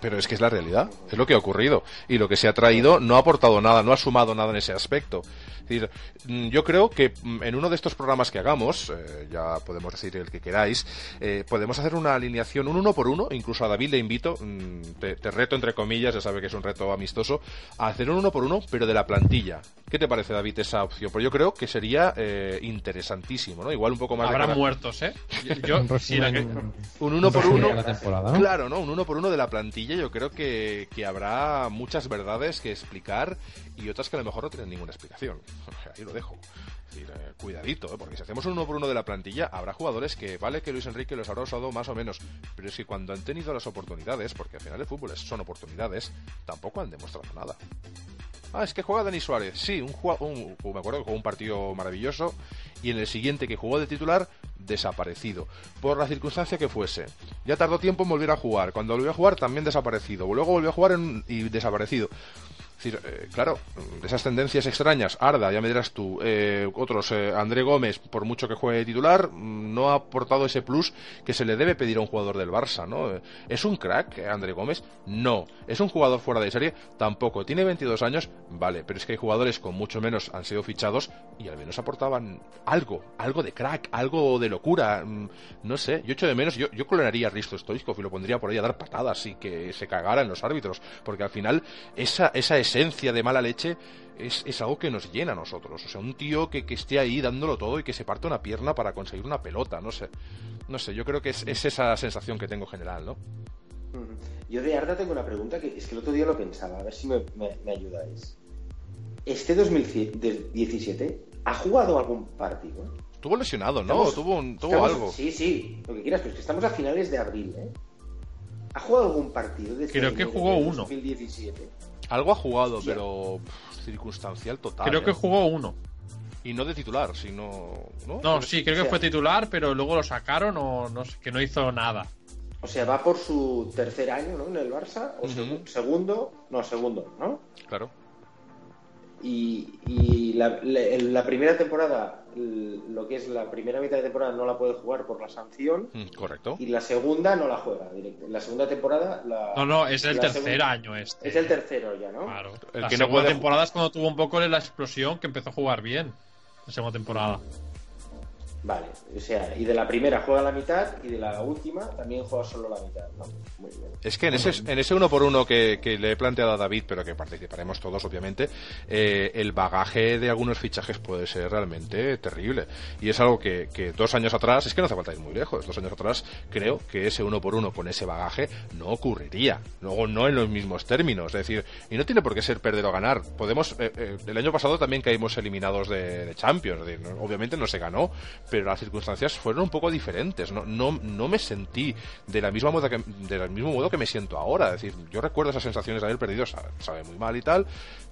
S1: Pero es que es la realidad, es lo que ha ocurrido. Y lo que se ha traído no ha aportado nada, no ha sumado nada en ese aspecto decir, mm, yo creo que mm, en uno de estos programas que hagamos, eh, ya podemos decir el que queráis, eh, podemos hacer una alineación, un uno por uno, incluso a David le invito, mm, te, reto entre comillas, ya sabe que es un reto amistoso, a hacer un uno por uno, pero de la plantilla. ¿Qué te parece, David, esa opción? Pues yo creo que sería eh, interesantísimo, ¿no? Igual un poco más...
S2: Habrá muertos, ¿eh? Yo, [LAUGHS]
S1: un uno por uno... Claro, ¿no? Un uno por uno de la plantilla, yo creo que, que habrá muchas verdades que explicar y otras que a lo mejor no tienen ninguna explicación. [LAUGHS] Ahí lo dejo. Eh, cuidadito, ¿eh? porque si hacemos un uno por uno de la plantilla, habrá jugadores que vale que Luis Enrique los habrá usado más o menos, pero es que cuando han tenido las oportunidades, porque al final el fútbol son oportunidades, tampoco han demostrado nada. Ah, es que juega Denis Suárez. Sí, un, un, me acuerdo que jugó un partido maravilloso y en el siguiente que jugó de titular, desaparecido. Por la circunstancia que fuese. Ya tardó tiempo en volver a jugar. Cuando volvió a jugar, también desaparecido. Luego volvió a jugar y desaparecido. Decir, eh, claro, esas tendencias extrañas, Arda, ya me dirás tú, eh, otros, eh, André Gómez, por mucho que juegue titular, mm, no ha aportado ese plus que se le debe pedir a un jugador del Barça, ¿no? ¿Es un crack, André Gómez? No. ¿Es un jugador fuera de serie? Tampoco. ¿Tiene 22 años? Vale, pero es que hay jugadores con mucho menos han sido fichados y al menos aportaban algo, algo de crack, algo de locura, mm, no sé. Yo echo de menos, yo, yo clonaría a Risto Stoichkov y lo pondría por ahí a dar patadas y que se cagara en los árbitros, porque al final esa, esa esencia de mala leche es, es, algo que nos llena a nosotros. O sea, un tío que, que, esté ahí dándolo todo y que se parte una pierna para conseguir una pelota, no sé. No sé, yo creo que es, es esa sensación que tengo general, ¿no?
S4: Yo de Arda tengo una pregunta que es que el otro día lo pensaba, a ver si me, me, ayudáis. ¿Este 2017 ha jugado algún partido?
S1: Estuvo lesionado, ¿no? tuvo, un, tuvo algo.
S4: Sí, sí, lo que quieras, pero es que estamos a finales de abril, ¿eh? ¿Ha jugado algún partido?
S2: Creo que jugó uno.
S4: 2017?
S1: Algo ha jugado, pero circunstancial total.
S2: Creo que
S1: ¿eh?
S2: jugó uno.
S1: Y no de titular, sino.
S2: No, no sí, creo que fue titular, pero luego lo sacaron o no sé, que no hizo nada.
S4: O sea, va por su tercer año, ¿no? En el Barça, o segundo, no, segundo, ¿no?
S1: Claro.
S4: Y, la, primera temporada, lo que es la primera mitad de temporada, no la puede jugar por la sanción.
S1: Mm, correcto.
S4: Y la segunda no la juega. La segunda temporada. La,
S2: no, no, es el tercer año este.
S4: Es el tercero ya, ¿no?
S2: Claro. la segunda temporada es cuando tuvo un poco la explosión que empezó a jugar bien. La segunda temporada.
S4: Vale, o sea, y de la primera juega la mitad y de la última también juega solo la mitad. muy bien.
S1: Es que en ese, en ese uno por uno que, le he planteado a David, pero que participaremos todos, obviamente, eh, el bagaje de algunos fichajes puede ser realmente terrible. Y es algo que, que, dos años atrás, es que no hace falta ir muy lejos, dos años atrás creo que ese uno por uno con ese bagaje no ocurriría. Luego no en los mismos términos, es decir, y no tiene por qué ser perder o ganar. Podemos, eh, eh, el año pasado también caímos eliminados de, Champions, obviamente no se ganó, las circunstancias fueron un poco diferentes. No, no, no me sentí de la misma modo que, del mismo modo que me siento ahora. Es decir, yo recuerdo esas sensaciones de haber perdido, sabe, muy mal y tal,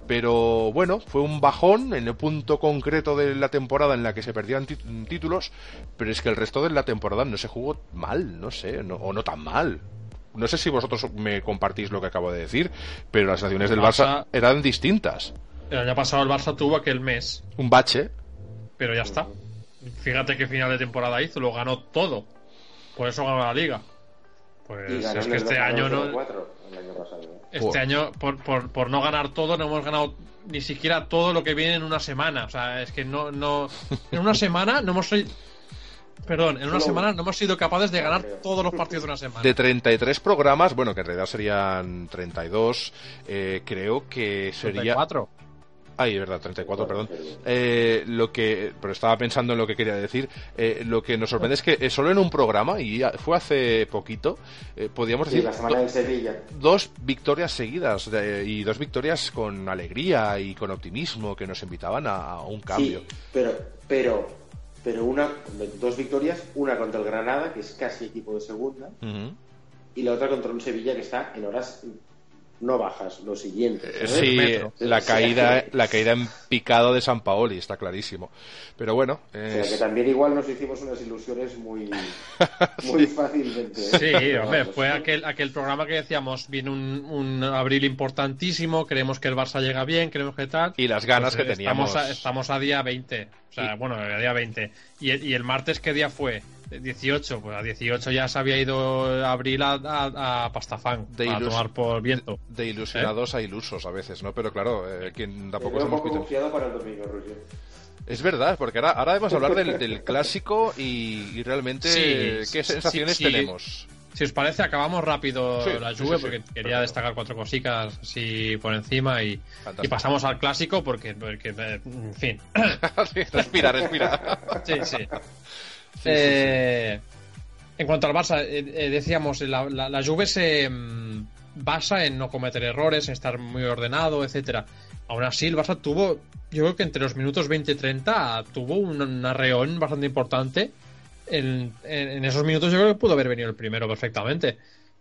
S1: pero bueno, fue un bajón en el punto concreto de la temporada en la que se perdían títulos, pero es que el resto de la temporada no se jugó mal, no sé, o no tan mal. No sé si vosotros me compartís lo que acabo de decir, pero las sensaciones del Barça eran distintas.
S2: El año pasado el Barça tuvo aquel mes.
S1: Un bache.
S2: Pero ya está. Fíjate qué final de temporada hizo, lo ganó todo. Por eso ganó la liga. Pues es que este año no. Este año, por, por, por, no ganar todo, no hemos ganado ni siquiera todo lo que viene en una semana. O sea, es que no. no en una semana no hemos. Perdón, en una semana no hemos sido capaces de ganar todos los partidos de una semana.
S1: De 33 programas, bueno, que en realidad serían 32, eh, creo que sería.
S2: 34.
S1: Ay, verdad, 34, perdón. Eh, lo que, pero estaba pensando en lo que quería decir. Eh, lo que nos sorprende es que eh, solo en un programa, y fue hace poquito, podíamos decir.
S4: la semana de Sevilla.
S1: Dos victorias seguidas y dos victorias con alegría y con optimismo que nos invitaban a, un cambio.
S4: Sí, pero, pero, pero una, dos victorias, una contra el Granada, que es casi equipo de segunda, y la otra contra un Sevilla que está en horas no bajas, lo siguiente.
S1: Eh, sí, la caída, la caída en picado de San Paoli, está clarísimo. Pero bueno.
S4: que también igual nos hicimos unas ilusiones muy, [LAUGHS] muy fácilmente. ¿eh?
S2: Sí, hombre, fue aquel, aquel programa que decíamos, viene un, un, abril importantísimo, creemos que el Barça llega bien, creemos que tal.
S1: Y las ganas pues, que teníamos.
S2: Estamos a, estamos a día 20, o sea, bueno, a día 20. ¿Y, ¿Y el martes qué día fue? 18, pues a 18 ya se había ido Abril a, a, Pastafán de a tomar por viento.
S1: De, ilusionados a ilusos a veces, ¿no? Pero claro, eh, quien tampoco
S4: un poco confiado para el domingo,
S1: Es verdad, porque ahora, ahora debemos hablar del, [LAUGHS] clásico y, realmente qué sensaciones tenemos.
S2: Si os parece, acabamos rápido la lluvia porque quería destacar cuatro cositas así por encima y, y pasamos al clásico porque, porque en fin. [LAUGHS]
S1: respira, respira.
S2: sí, sí. [LAUGHS] Eh, en cuanto al Barça, eh, eh, decíamos, la, la, Juve se mm, basa en no cometer errores, en estar muy ordenado, etcétera. Aún así, el Barça tuvo, yo creo que entre los minutos 20 y 30 tuvo un, arreón bastante importante. En, esos minutos yo creo que pudo haber venido el primero perfectamente.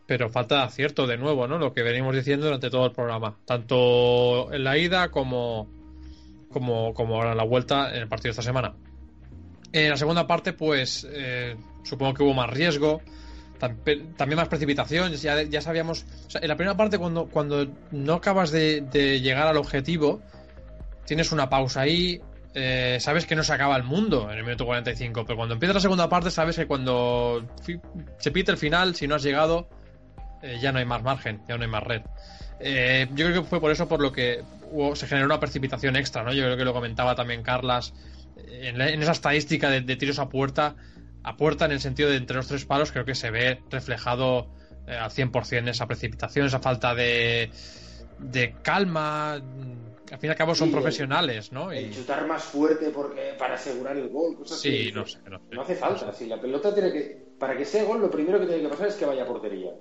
S2: Pero falta de acierto de nuevo, ¿no? Lo que venimos diciendo durante todo el programa. Tanto en la ida como, como, como ahora en la vuelta en el partido de esta semana. En la segunda parte, pues eh, supongo que hubo más riesgo, también más precipitación. Ya, sabíamos. en la primera parte, cuando, cuando no acabas de, llegar al objetivo, tienes una pausa ahí. Eh, sabes que no se acaba el mundo en el minuto 45, pero cuando empieza la segunda parte, sabes que cuando se pite el final, si no has llegado, eh, ya no hay más margen, ya no hay más red. yo creo que fue por eso por lo que se generó una precipitación extra, ¿no? Yo creo que lo comentaba también Carlas en, esa estadística de, tiros a puerta, a puerta en el sentido de entre los tres palos, creo que se ve reflejado eh, al 100% esa precipitación, esa falta de, de calma. Al fin y al cabo son profesionales, ¿no?
S4: Y... chutar más fuerte porque para asegurar el gol, cosas
S2: sí, no sé,
S4: no, hace falta. Si la pelota tiene que. Para que sea gol, lo primero que tiene que pasar es que vaya a portería.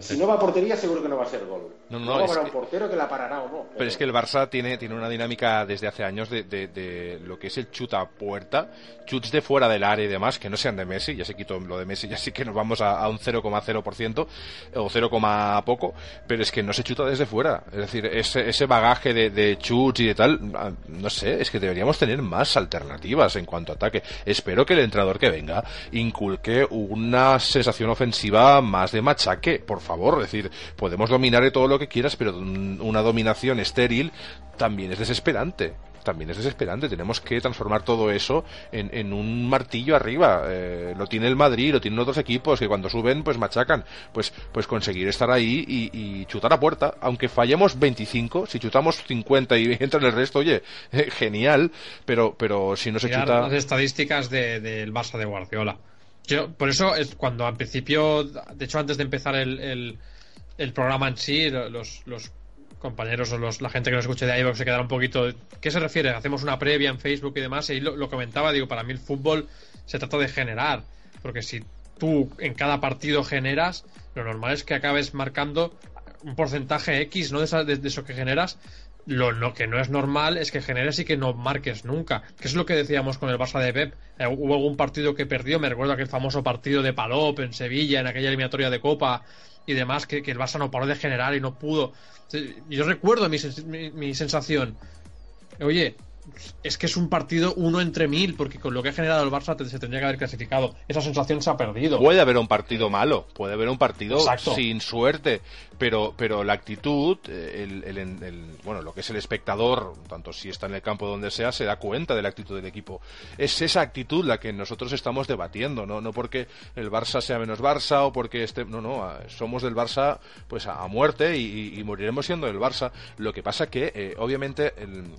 S4: Si no va a portería, seguro que no va a ser gol. No, no, no un portero que la parará o no.
S1: Pero... es que el Barça tiene, tiene una dinámica desde hace años de, de, lo que es el chut a puerta, chuts de fuera del área y demás, que no sean de Messi, ya se quitó lo de Messi, [LAUGHS] ya sí que nos vamos a, un 0,0% o 0, poco, pero es que no se chuta desde fuera. Es decir, ese, ese bagaje de, de chuts y de tal, ah, no sé, es que deberíamos tener más alternativas en cuanto a ataque. Espero que el entrenador que venga inculque una sensación ofensiva más de machaque, por favor. Es decir, podemos dominar de todo lo que quieras, pero una dominación estéril también es desesperante también es desesperante. Tenemos que transformar todo eso en, un martillo arriba. Eh, lo tiene el Madrid, lo tienen otros equipos que cuando suben pues machacan. Pues, pues conseguir estar ahí y, chutar a puerta. Aunque fallemos 25, si chutamos 50 y [LAUGHS] entra en el resto, oye, [LAUGHS] genial. Pero, pero si no se chuta...
S2: Las estadísticas del Barça de Guardiola. Yo, por eso, es cuando al principio, de hecho antes de empezar el el programa en sí, los, los compañeros o los, la gente que nos escuche de ahí se quedará un poquito. ¿Qué se refiere? Hacemos una previa en Facebook y demás, y lo, comentaba, digo, para mí el fútbol se trata de generar, porque si tú en cada partido generas, lo normal es que acabes marcando un porcentaje X, ¿no? De, de, eso que generas. Lo, que no es normal es que generes y que no marques nunca. Que es lo que decíamos con el Barça de Pep. Eh, hubo algún partido que perdió, me recuerdo aquel famoso partido de Palop en Sevilla, en aquella eliminatoria de Copa, y demás, que, el Barça no paró de generar y no pudo. Yo recuerdo mi, mi sensación. Oye, es que es un partido uno entre mil, porque con lo que ha generado el Barça se tendría que haber clasificado. Esa sensación se ha perdido.
S1: Puede haber un partido malo, puede haber un partido sin suerte, pero, pero la actitud, eh, el, bueno, lo que es el espectador, tanto si está en el campo donde sea, se da cuenta de la actitud del equipo. Es esa actitud la que nosotros estamos debatiendo, no, no porque el Barça sea menos Barça o porque este, no, no, somos del Barça pues a, muerte y, moriremos siendo del Barça. Lo que pasa que, eh, obviamente,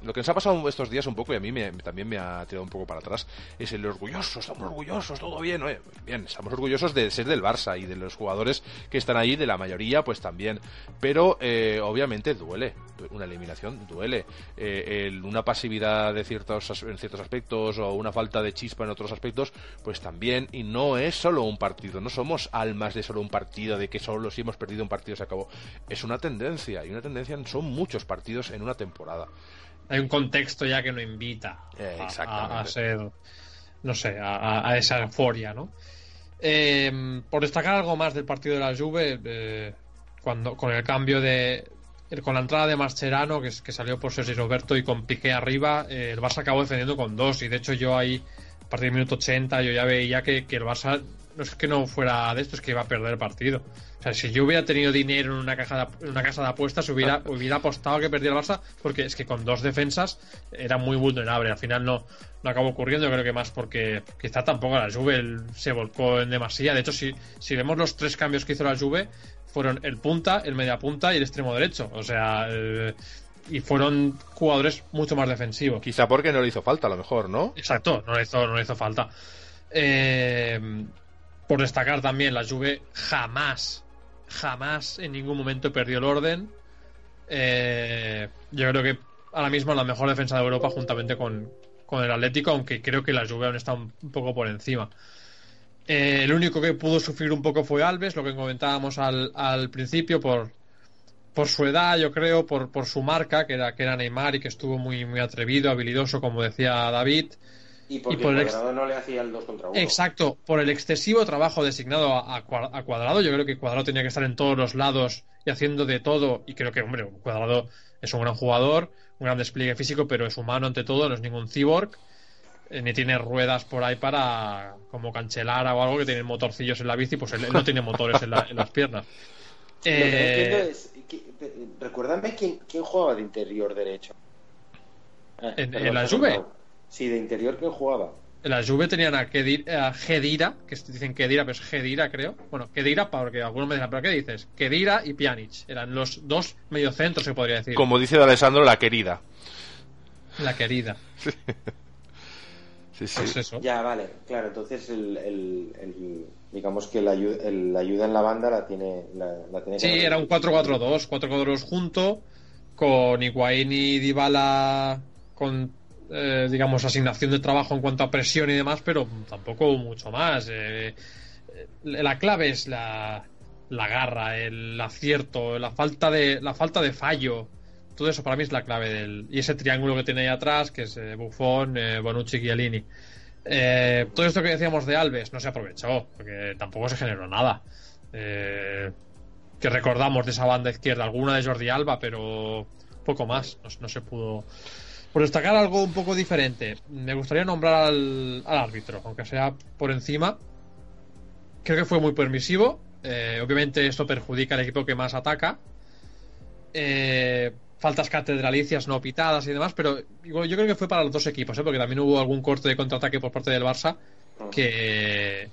S1: lo que nos ha pasado estos días un poco, y a mí también me ha tirado un poco para atrás, es el orgulloso, estamos orgullosos, todo bien, bien, estamos orgullosos de ser del Barça y de los jugadores que están ahí, de la mayoría, pues también. Pero eh, obviamente duele, una eliminación duele. Eh, una pasividad de ciertos, en ciertos aspectos o una falta de chispa en otros aspectos, pues también, y no es solo un partido, no somos almas de solo un partido, de que solo si hemos perdido un partido se acabó. Es una tendencia, y una tendencia son muchos partidos en una temporada
S2: hay un contexto ya que no invita
S1: eh,
S2: a, ser, no sé, a, esa euforia, ¿no? Eh, por destacar algo más del partido de la Juve, eh, cuando con el cambio de con la entrada de Mascherano que, que salió por Sergio Roberto y con Piqué arriba, el Barça acabó defendiendo con dos y de hecho yo ahí a partir del minuto 80 yo ya veía que, que el Barça no es que no fuera de esto, es que iba a perder el partido. O sea, si yo hubiera tenido dinero en una, caja de, una casa de apuestas, hubiera, [LAUGHS] hubiera apostado que perdía el Barça, porque es que con dos defensas era muy vulnerable. Al final no, no acabó ocurriendo, yo creo que más porque quizá tampoco la Juve se volcó en demasía. De hecho, si, si vemos los tres cambios que hizo la Juve, fueron el punta, el media punta y el extremo derecho. O sea, eh, y fueron jugadores mucho más defensivos.
S1: Quizá porque no le hizo falta, a lo mejor, ¿no?
S2: Exacto, no le hizo, no le hizo falta. Eh, por destacar también, la Juve jamás, jamás en ningún momento perdió el orden. Eh, yo creo que ahora mismo la mejor defensa de Europa juntamente con, el Atlético, aunque creo que la Juve aún está un, poco por encima. Eh, el único que pudo sufrir un poco fue Alves, lo que comentábamos al, al principio, por, por su edad, yo creo, por, por su marca, que era, que era Neymar y que estuvo muy, muy atrevido, habilidoso, como decía David.
S4: Y porque por Cuadrado no le hacía el 2 contra 1.
S2: Exacto, por el excesivo trabajo designado a, Cuadrado. Yo creo que Cuadrado tenía que estar en todos los lados y haciendo de todo. Y creo que, hombre, Cuadrado es un gran jugador, un gran despliegue físico, pero es humano ante todo, no es ningún cyborg. Eh, ni tiene ruedas por ahí para como cancelar o algo que tiene motorcillos en la bici, pues él, no tiene motores en, las piernas. [LAUGHS]
S4: Eh... recuérdame quién, quién jugaba de interior derecho.
S2: ¿En, la Juve?
S4: Sí, de interior, ¿quién jugaba?
S2: En la Juve tenían a, Kedira, Gedira, que dicen Kedira, pero es Gedira, creo. Bueno, Kedira, porque algunos me dicen, ¿pero qué dices? Kedira y Pjanic. Eran los dos mediocentros, se podría decir.
S1: Como dice Alessandro, la querida.
S2: La querida. [LAUGHS]
S1: sí, sí. Pues
S4: eso. Ya, vale. Claro, entonces el, digamos que la ayuda, la ayuda en la banda la tiene, la, tiene
S2: Sí, era un 4-4-2, 4-4-2 junto, con Higuaín y Dybala con eh, digamos, asignación de trabajo en cuanto a presión y demás, pero tampoco mucho más. Eh, eh, la clave es la, la garra, el acierto, la falta de, la falta de fallo. Todo eso para mí es la clave del. Y ese triángulo que tiene ahí atrás, que es eh, Buffon, eh, Bonucci, Chiellini. Eh, todo esto que decíamos de Alves no se aprovechó, porque tampoco se generó nada. Eh, que recordamos de esa banda izquierda, alguna de Jordi Alba, pero poco más, no, se pudo. Por destacar algo un poco diferente, me gustaría nombrar al, árbitro, aunque sea por encima. Creo que fue muy permisivo. Eh, obviamente esto perjudica al equipo que más ataca. Eh, faltas catedralicias no pitadas y demás, pero yo creo que fue para los dos equipos, ¿eh? porque también hubo algún corte de contraataque por parte del Barça que,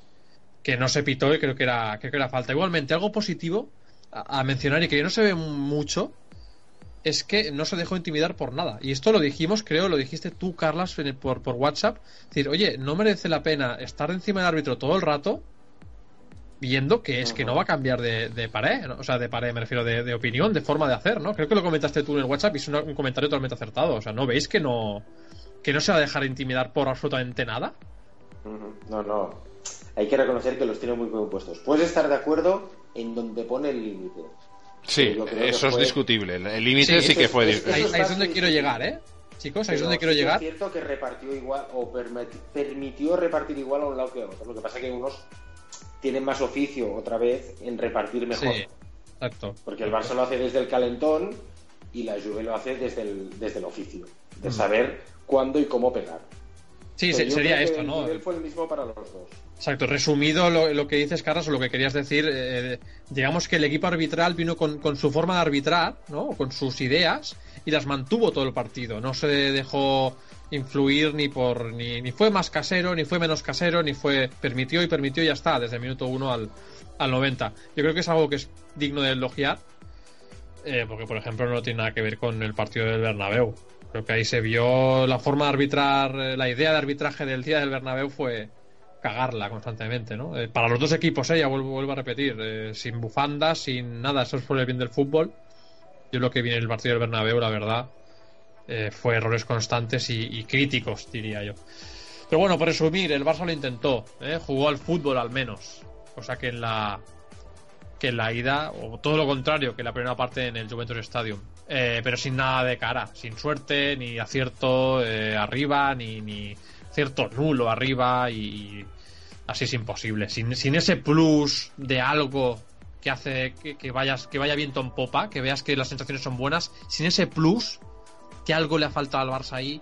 S2: que no se pitó y creo que era, creo que era falta. Igualmente, algo positivo a, mencionar y que no se ve mucho es que no se dejó intimidar por nada. Y esto lo dijimos, creo, lo dijiste tú, Carlas, por, por WhatsApp. Es decir, oye, no merece la pena estar encima del árbitro todo el rato viendo que es que no va a cambiar de, de pared, o sea, de pared me refiero de, opinión, de forma de hacer, ¿no? Creo que lo comentaste tú en el WhatsApp y es un, comentario totalmente acertado, o sea, ¿no veis que no que no se va a dejar intimidar por absolutamente nada?
S4: No, no. Hay que reconocer que los tiene muy bien puestos. Puedes estar de acuerdo en donde pone el límite.
S1: Sí, eso es discutible. El límite sí, que fue.
S2: ahí, es donde quiero llegar, ¿eh? Chicos, ahí es donde quiero llegar. Es
S4: cierto que repartió igual o permitió repartir igual a un lado que a otro. Lo que pasa es que unos tienen más oficio otra vez en repartir mejor. Sí,
S2: exacto.
S4: Porque el Barça lo hace desde el calentón y la Juve lo hace desde el, desde el oficio, de mm. saber cuándo y cómo pegar.
S2: Sí, sería esto, ¿no?
S4: El fue el mismo para los dos.
S2: Exacto, resumido lo, que dices, Carlos, o lo que querías decir, eh, digamos que el equipo arbitral vino con, con, su forma de arbitrar, ¿no? Con sus ideas y las mantuvo todo el partido. No se dejó influir ni por ni, ni fue más casero, ni fue menos casero, ni fue permitió y permitió y ya está, desde el minuto 1 al, al 90. Yo creo que es algo que es digno de elogiar, eh, porque por ejemplo no tiene nada que ver con el partido del Bernabéu. Creo que ahí se vio la forma de arbitrar, eh, la idea de arbitraje del día del Bernabéu fue cagarla constantemente, ¿no? Eh, para los dos equipos, ya vuelvo, vuelvo a repetir, sin bufandas, sin nada, eso es por el bien del fútbol. Yo lo que viene el partido del Bernabéu, la verdad, eh, fue errores constantes y, críticos, diría yo. Pero bueno, por resumir, el Barça lo intentó, ¿eh? jugó al fútbol al menos, cosa que en la que en la ida, o todo lo contrario que en la primera parte en el Juventus Stadium, eh, pero sin nada de cara, sin suerte, ni acierto arriba, ni, ni cierto nulo arriba, y, así es imposible. Sin, sin ese plus de algo que hace que, que, vayas, que vaya viento en popa, que veas que las sensaciones son buenas, sin ese plus que algo le ha faltado al Barça ahí,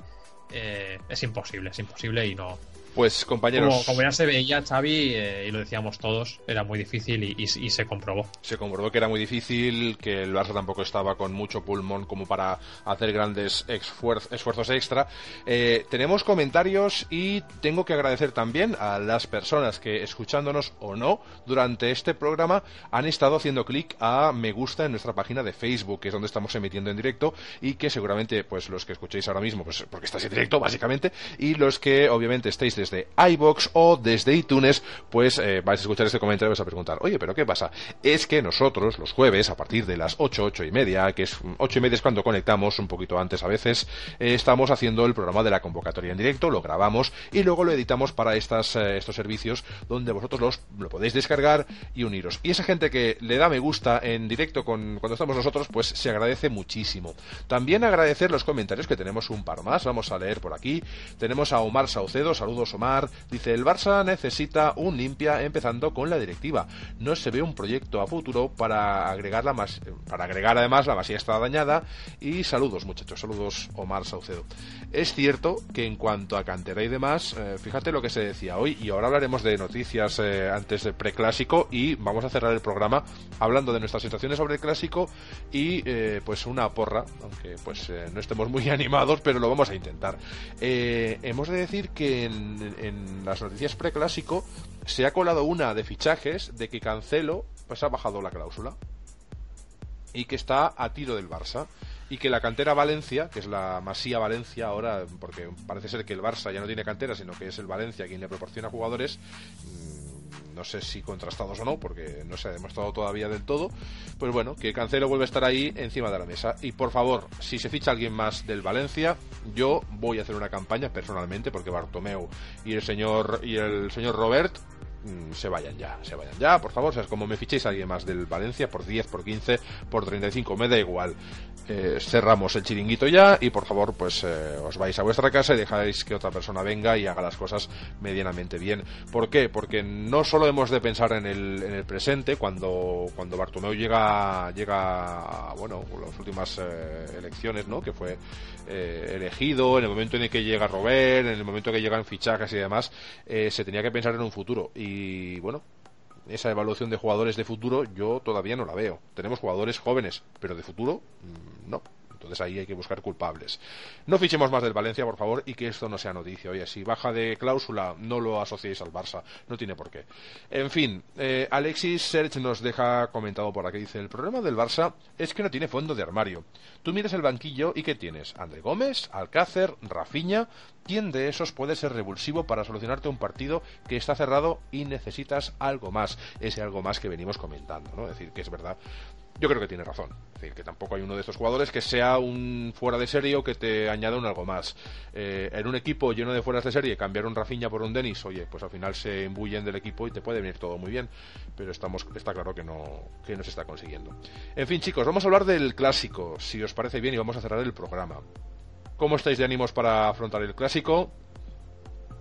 S2: eh, es imposible, es imposible y no,
S1: pues compañeros.
S2: Como, ya se veía, Xavi, eh, y lo decíamos todos, era muy difícil y, se comprobó.
S1: Se comprobó que era muy difícil, que el Barça tampoco estaba con mucho pulmón como para hacer grandes esfuerzos extra. Eh, tenemos comentarios y tengo que agradecer también a las personas que, escuchándonos o no, durante este programa han estado haciendo clic a me gusta en nuestra página de Facebook, que es donde estamos emitiendo en directo y que seguramente, pues los que escuchéis ahora mismo, pues porque estáis en directo, básicamente, y los que obviamente estáis desde iBox o desde iTunes, pues eh, vais a escuchar este comentario y vais a preguntar, oye, pero ¿qué pasa? Es que nosotros, los jueves, a partir de las 8, 8 y media, que es 8 y media es cuando conectamos, un poquito antes a veces, eh, estamos haciendo el programa de la convocatoria en directo, lo grabamos y luego lo editamos para estas, eh, estos servicios donde vosotros los, lo podéis descargar y uniros. Y esa gente que le da me gusta en directo con, cuando estamos nosotros, pues se agradece muchísimo. También agradecer los comentarios que tenemos un par más, vamos a leer por aquí. Tenemos a Omar Saucedo, saludos Omar, dice el Barça necesita un limpia empezando con la directiva. No se ve un proyecto a futuro para agregar la más, para agregar además la masía está dañada y saludos muchachos, saludos Omar Saucedo. Es cierto que en cuanto a cantera y demás, eh, fíjate lo que se decía hoy y ahora hablaremos de noticias eh, antes del preclásico y vamos a cerrar el programa hablando de nuestras sensaciones sobre el clásico y eh, pues una porra, aunque pues no estemos muy [LAUGHS] animados, pero lo vamos a intentar. hemos de decir que en en las noticias preclásico se ha colado una de fichajes de que Cancelo pues ha bajado la cláusula y que está a tiro del Barça y que la cantera Valencia, que es la Masía Valencia ahora, porque parece ser que el Barça ya no tiene cantera, sino que es el Valencia quien le proporciona jugadores, no sé si contrastados o no, porque no se ha demostrado todavía del todo, pues bueno, que Cancelo vuelve a estar ahí encima de la mesa. Y por favor, si se ficha alguien más del Valencia, yo voy a hacer una campaña personalmente, porque Bartomeu y el señor y el señor Robert se vayan ya, se vayan ya, por favor, o sea, como me fichéis a alguien más del Valencia por 10, por 15, por 35, me da igual. Eh, cerramos el chiringuito ya y por favor, pues eh, os vais a vuestra casa y dejáis que otra persona venga y haga las cosas medianamente bien. ¿Por qué? Porque no solo hemos de pensar en el, en el presente, cuando, cuando Bartomeu llega, llega a, bueno, las últimas eh, elecciones, ¿no? Que fue elegido, en el momento en el que llega Robert, en el momento en que llegan fichajes y demás, se tenía que pensar en un futuro. Y bueno, esa evaluación de jugadores de futuro yo todavía no la veo. Tenemos jugadores jóvenes, pero de futuro mm, no. Entonces ahí hay que buscar culpables. No fichemos más del Valencia, por favor, y que esto no sea noticia. Oye, si baja de cláusula, no lo asociéis al Barça. No tiene por qué. En fin, eh, Alexis Serge nos deja comentado por aquí. Dice, el problema del Barça es que no tiene fondo de armario. Tú miras el banquillo y ¿qué tienes? André Gómez, Alcácer, Rafiña. ¿Quién de esos puede ser revulsivo para solucionarte un partido que está cerrado y necesitas algo más? Ese algo más que venimos comentando, ¿no? Es decir, que es verdad yo creo que tiene razón. Es decir, que tampoco hay uno de estos jugadores que sea un fuera de serie o que te añada un algo más. Eh, en un equipo lleno de fueras de serie, cambiar un Rafinha por un Denis, oye, pues al final se embullen del equipo y te puede venir todo muy bien. Pero estamos, está claro que no, que no se está consiguiendo. En fin, chicos, vamos a hablar del clásico, si os parece bien, y vamos a cerrar el programa. ¿Cómo estáis de ánimos para afrontar el clásico?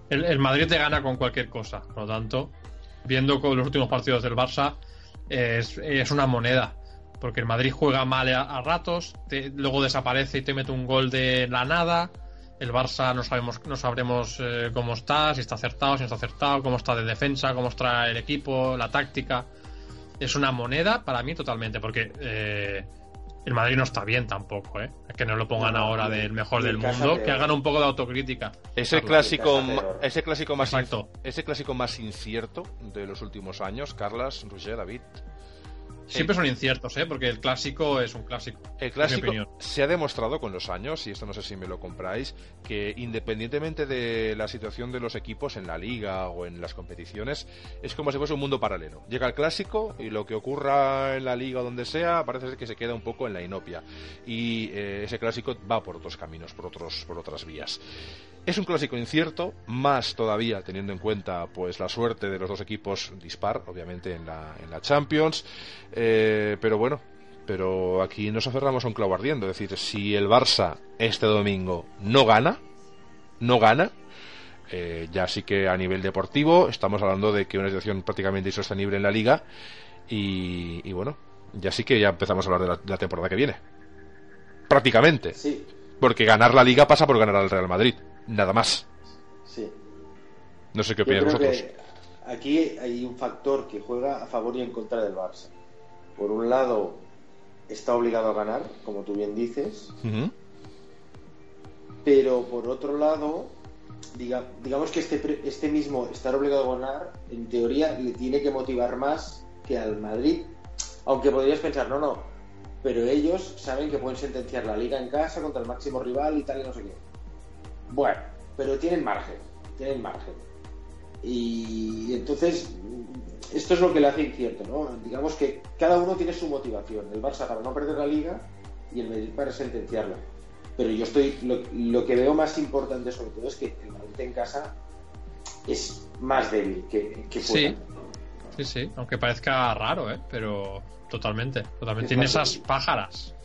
S2: El, Madrid te gana con cualquier cosa, por lo tanto, viendo con los últimos partidos del Barça, es una moneda porque el Madrid juega mal a, ratos, luego desaparece y te mete un gol de la nada. El Barça no sabemos, no sabremos eh, cómo está, si está acertado, si no está acertado, cómo está de defensa, cómo está el equipo, la táctica. Es una moneda para mí totalmente, porque eh, el Madrid no está bien tampoco, ¿eh? Que no lo pongan ahora del mejor del mundo, que hagan un poco de autocrítica.
S1: Ese clásico, ese clásico más, ese clásico más incierto de los últimos años, Carlas, Roger, David.
S2: Siempre son inciertos, ¿eh? Porque el clásico es un clásico.
S1: El clásico se ha demostrado con los años, y esto no sé si me lo compráis, que independientemente de la situación de los equipos en la liga o en las competiciones, es como si fuese un mundo paralelo. Llega el clásico y lo que ocurra en la liga o donde sea, parece que se queda un poco en la inopia. Y eh, ese clásico va por otros caminos, por, otros, por otras vías. Es un clásico incierto, más todavía teniendo en cuenta pues la suerte de los dos equipos dispar, obviamente en la, en la Champions, eh, pero bueno, pero aquí nos aferramos a un clavo ardiendo, es decir, si el Barça este domingo no gana, no gana, eh, ya sí que a nivel deportivo estamos hablando de que una situación prácticamente insostenible en la liga y, bueno, ya sí que ya empezamos a hablar de la, temporada que viene. Prácticamente. Sí. Porque ganar la liga pasa por ganar al Real Madrid nada más.
S4: Sí.
S1: No sé qué opináis vosotros.
S4: Aquí hay un factor que juega a favor y en contra del Barça. Por un lado, está obligado a ganar, como tú bien dices. Pero por otro lado, diga, digamos que este, este mismo estar obligado a ganar, en teoría, le tiene que motivar más que al Madrid. Aunque podrías pensar, no, no, pero ellos saben que pueden sentenciar la liga en casa contra el máximo rival y tal y no sé qué. Bueno, pero tienen margen, tienen margen. Y entonces, esto es lo que le hace incierto, ¿no? Digamos que cada uno tiene su motivación. El Barça para no perder la liga y el Madrid para sentenciarla. Pero yo estoy, lo, que veo más importante sobre todo es que el Madrid en casa es más débil que, que fuera.
S2: Sí. Sí, sí, aunque parezca raro, ¿eh? pero totalmente. Totalmente. Tiene esas pájaras.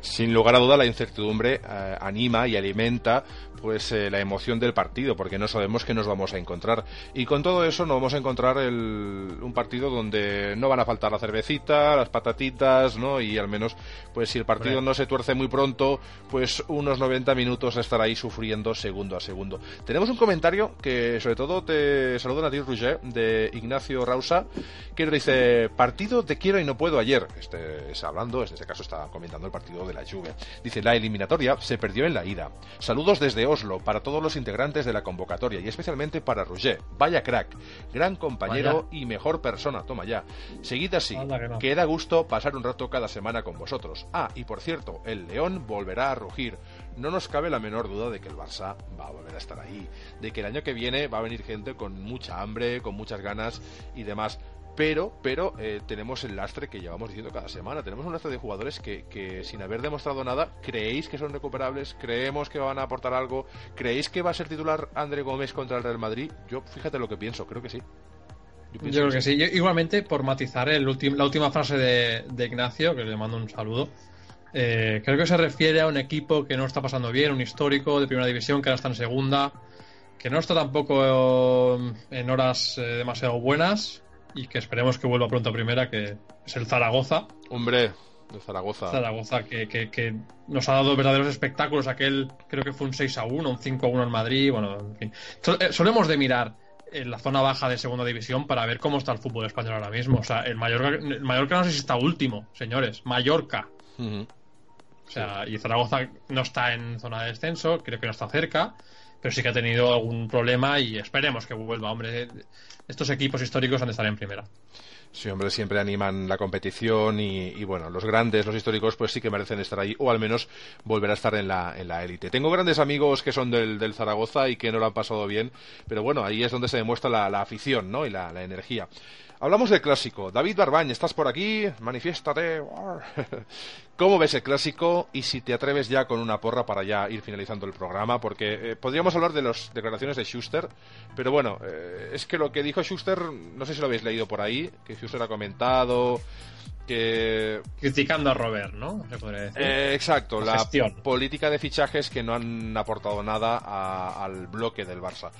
S1: Sin lugar a duda, la incertidumbre eh, anima y alimenta pues eh, la emoción del partido, porque no sabemos qué nos vamos a encontrar. Y con todo eso nos vamos a encontrar un partido donde no van a faltar la cervecita, las patatitas, ¿no? Y al menos, pues si el partido no se tuerce muy pronto, pues unos 90 minutos estará ahí sufriendo segundo a segundo. Tenemos un comentario que sobre todo te saluda a ti, Roger, de Ignacio Rausa, que nos dice, partido de quiero y no puedo ayer. Este es hablando, en este caso está comentando el partido de la Juve. Dice, la eliminatoria se perdió en la ida. Saludos desde Oslo para todos los integrantes de la convocatoria y especialmente para Roger. Vaya crack, gran compañero y mejor persona. Toma ya. Seguid así, que, da gusto pasar un rato cada semana con vosotros. Ah, y por cierto, el León volverá a rugir. No nos cabe la menor duda de que el Barça va a volver a estar ahí, de que el año que viene va a venir gente con mucha hambre, con muchas ganas y demás pero, pero eh, tenemos el lastre que llevamos diciendo cada semana. Tenemos un lastre de jugadores que, que, sin haber demostrado nada, creéis que son recuperables, creemos que van a aportar algo, creéis que va a ser titular André Gómez contra el Real Madrid. Yo, fíjate lo que pienso, creo que sí.
S2: Yo, creo que, sí. igualmente, por matizar el la última frase de, Ignacio, que le mando un saludo, eh, creo que se refiere a un equipo que no está pasando bien, un histórico de primera división que ahora está en segunda, que no está tampoco en horas eh, demasiado buenas y que esperemos que vuelva pronto a primera, que es el Zaragoza.
S1: Hombre, de Zaragoza.
S2: Zaragoza, que, que, nos ha dado verdaderos espectáculos. Aquel creo que fue un 6 a 1, un 5 a 1 en Madrid. Bueno, en fin. Eh, solemos de mirar en la zona baja de segunda división para ver cómo está el fútbol español ahora mismo. O sea, el Mallorca, el Mallorca no sé si está último, señores. Mallorca. O sea, y Zaragoza no está en zona de descenso, creo que no está cerca, pero sí que ha tenido algún problema y esperemos que vuelva. Hombre, estos equipos históricos han de estar en primera.
S1: Sí, hombre, siempre animan la competición y, bueno, los grandes, los históricos, pues sí que merecen estar ahí o al menos volver a estar en la en la élite. Tengo grandes amigos que son del, del, Zaragoza y que no lo han pasado bien, pero bueno, ahí es donde se demuestra la, la afición, ¿no? Y la, la energía. Hablamos del clásico. David Barbañ, ¿estás por aquí? Manifiéstate. [LAUGHS] ¿Cómo ves el clásico? Y si te atreves ya con una porra para ya ir finalizando el programa, porque eh, podríamos hablar de las declaraciones de Schuster, pero bueno, eh, es que lo que dijo Schuster, no sé si lo habéis leído por ahí, que Schuster ha comentado que...
S2: Criticando a Robert, ¿no? Se podría decir.
S1: Eh, exacto, la, política de fichajes que no han aportado nada al bloque del Barça.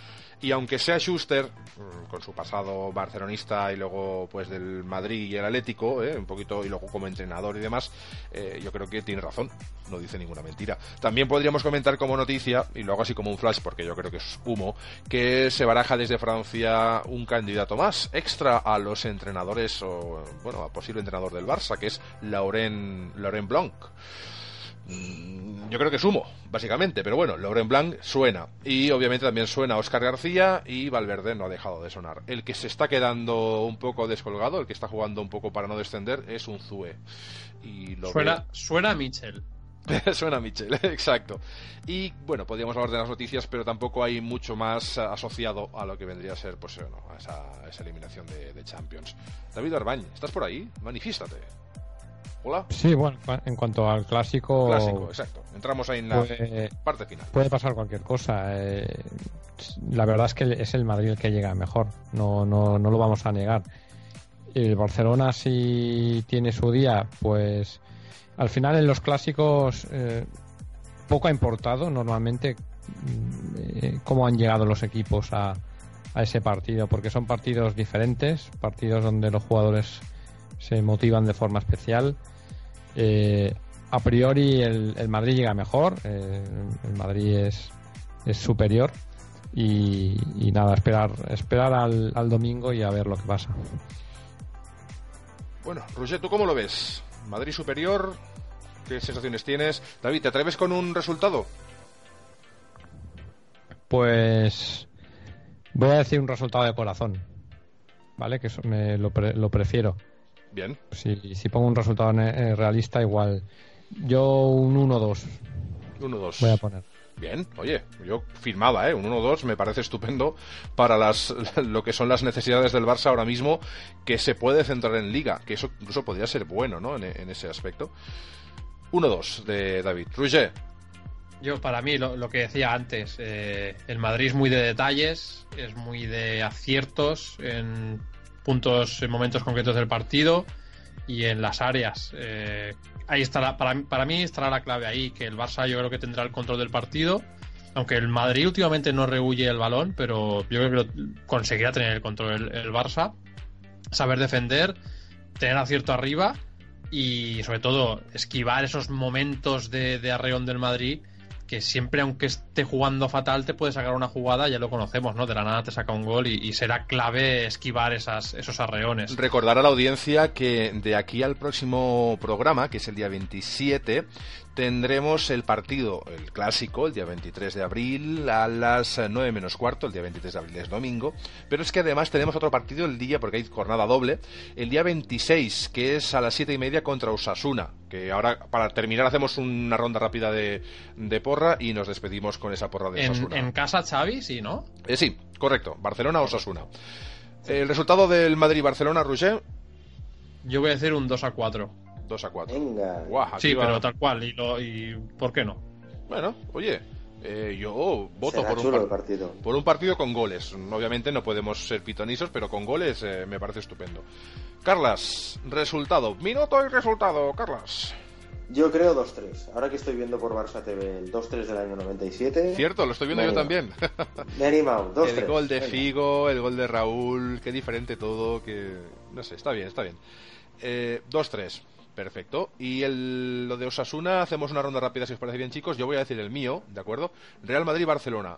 S1: Y aunque sea Schuster, mm, con su pasado barcelonista y luego pues del Madrid y el Atlético, ¿eh? un poquito y luego como entrenador y demás, eh, yo creo que tiene razón, no dice ninguna mentira. También podríamos comentar como noticia, y luego así como un flash, porque yo creo que es humo, que se baraja desde Francia un candidato más, extra a los entrenadores, o bueno, a posible entrenador del Barça, que es Laurent, Laurent Blanc. Mm, yo creo que sumo, básicamente, pero bueno, Laurent Blanc suena. Y obviamente también suena Oscar García y Valverde no ha dejado de sonar. El que se está quedando un poco descolgado, el que está jugando un poco para no descender, es un Zue.
S2: Y suena, suena a Michel. [LAUGHS]
S1: suena a Michel, [LAUGHS] exacto. Y bueno, podríamos hablar de las noticias, pero tampoco hay mucho más asociado a lo que vendría a ser, pues bueno, a esa, eliminación de, de Champions. David Arbañ, ¿estás por ahí? Manifiéstate.
S3: Sí, bueno, en cuanto al clásico.
S1: Clásico, exacto. Entramos ahí en la parte final.
S3: Puede pasar cualquier cosa. Eh, la verdad es que es el Madrid el que llega mejor. No, no, no lo vamos a negar. El Barcelona, si tiene su día, pues al final en los clásicos eh, poco ha importado normalmente eh, cómo han llegado los equipos a, a ese partido, porque son partidos diferentes, partidos donde los jugadores se motivan de forma especial eh, a priori el, Madrid llega mejor, eh, el Madrid es, es superior y, nada, esperar, esperar al, domingo y a ver lo que pasa.
S1: Bueno, Roger, ¿tú cómo lo ves? ¿Madrid superior? ¿Qué sensaciones tienes? David, ¿te atreves con un resultado?
S3: Pues voy a decir un resultado de corazón, ¿vale? Que eso me lo, lo prefiero.
S1: Bien.
S3: Si, si pongo un resultado eh, realista, igual. Yo un 1-2.
S1: 1-2.
S3: Voy a poner.
S1: Bien, oye, yo firmaba, ¿eh? Un 1-2 me parece estupendo para las, [LAUGHS] lo que son las necesidades del Barça ahora mismo, que se puede centrar en Liga, que eso incluso podría ser bueno, ¿no? En, ese aspecto. 1-2 de David. Roger.
S2: Yo, para mí, lo, que decía antes, eh, el Madrid es muy de detalles, es muy de aciertos en puntos en momentos concretos del partido y en las áreas. Eh, ahí estará, para, para mí estará la clave ahí, que el Barça yo creo que tendrá el control del partido. Aunque el Madrid últimamente no rehuye el balón, pero yo creo que conseguirá tener el control el, Barça, saber defender, tener acierto arriba y sobre todo esquivar esos momentos de, de arreón del Madrid que siempre, aunque esté jugando fatal, te puede sacar una jugada, ya lo conocemos, ¿no? De la nada te saca un gol y, será clave esquivar esos arreones.
S1: Recordar a la audiencia que de aquí al próximo programa, que es el día 27, tendremos el partido, el clásico, el día 23 de abril a las 9 menos cuarto, el día 23 de abril es domingo, pero es que además tenemos otro partido el día, porque hay jornada doble, el día 26, que es a las 7 y media contra Osasuna, que ahora para terminar hacemos una ronda rápida de, porra y nos despedimos con esa porra de Osasuna.
S2: En, casa Xavi, sí, ¿no?
S1: Eh, sí, correcto, Barcelona-Osasuna. El resultado del Madrid-Barcelona, Roger.
S2: Yo voy a decir un 2 a 4.
S1: 2 a 4.
S4: Venga.
S2: sí, pero tal cual. Y, lo, ¿Y por qué no?
S1: Bueno, oye, Eh, yo voto por un, partido. por un partido con goles. Obviamente no podemos ser pitonisos, pero con goles eh, me parece estupendo. Carlas, resultado. Minuto y resultado, Carlas.
S4: Yo creo 2-3. Ahora que estoy viendo por Barça TV el 2-3 del año 97.
S1: Cierto, lo estoy viendo yo también.
S4: Me he animado. 2-3.
S1: El gol de Figo, el gol de Raúl, qué diferente todo. que No sé, está bien, está bien. Eh, 2-3. Perfecto. Y el, lo de Osasuna, hacemos una ronda rápida si os parece bien, chicos. Yo voy a decir el mío, ¿de acuerdo? Real Madrid-Barcelona.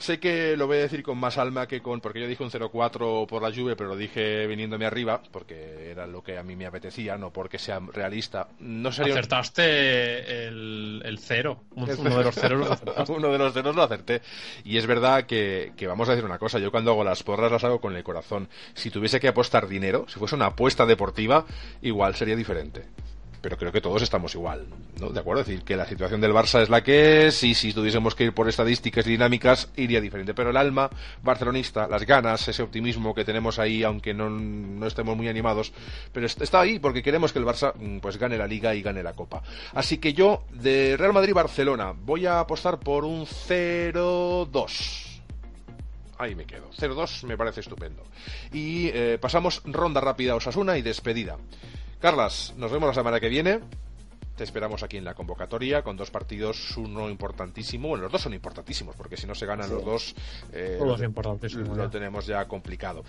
S1: Sé que lo voy a decir con más alma que con. Porque yo dije un 0-4 por la lluvia, pero lo dije viniéndome arriba, porque era lo que a mí me apetecía, no porque sea realista. No sería...
S2: Acertaste el, el cero. Uno de los ceros lo [LAUGHS] acertaste.
S1: Uno de los ceros lo acerté. Y es verdad que, que, vamos a decir una cosa. Yo cuando hago las porras las hago con el corazón. Si tuviese que apostar dinero, si fuese una apuesta deportiva, igual sería diferente pero creo que todos estamos igual, ¿no? De acuerdo, es decir, que la situación del Barça es la que es y si tuviésemos que ir por estadísticas y dinámicas iría diferente, pero el alma barcelonista, las ganas, ese optimismo que tenemos ahí, aunque no, no estemos muy animados, pero está ahí porque queremos que el Barça mm, pues gane la Liga y gane la Copa. Así que yo de Real Madrid-Barcelona voy a apostar por un 0-2 ahí me quedo. 0-2 me parece estupendo. Y eh, pasamos ronda rápida Osasuna y despedida. Carlas, nos vemos la semana que viene. Te esperamos aquí en la convocatoria con dos partidos, uno importantísimo. Bueno, los dos son importantísimos porque si no se ganan los dos,
S2: eh, lo,
S1: tenemos ya complicado.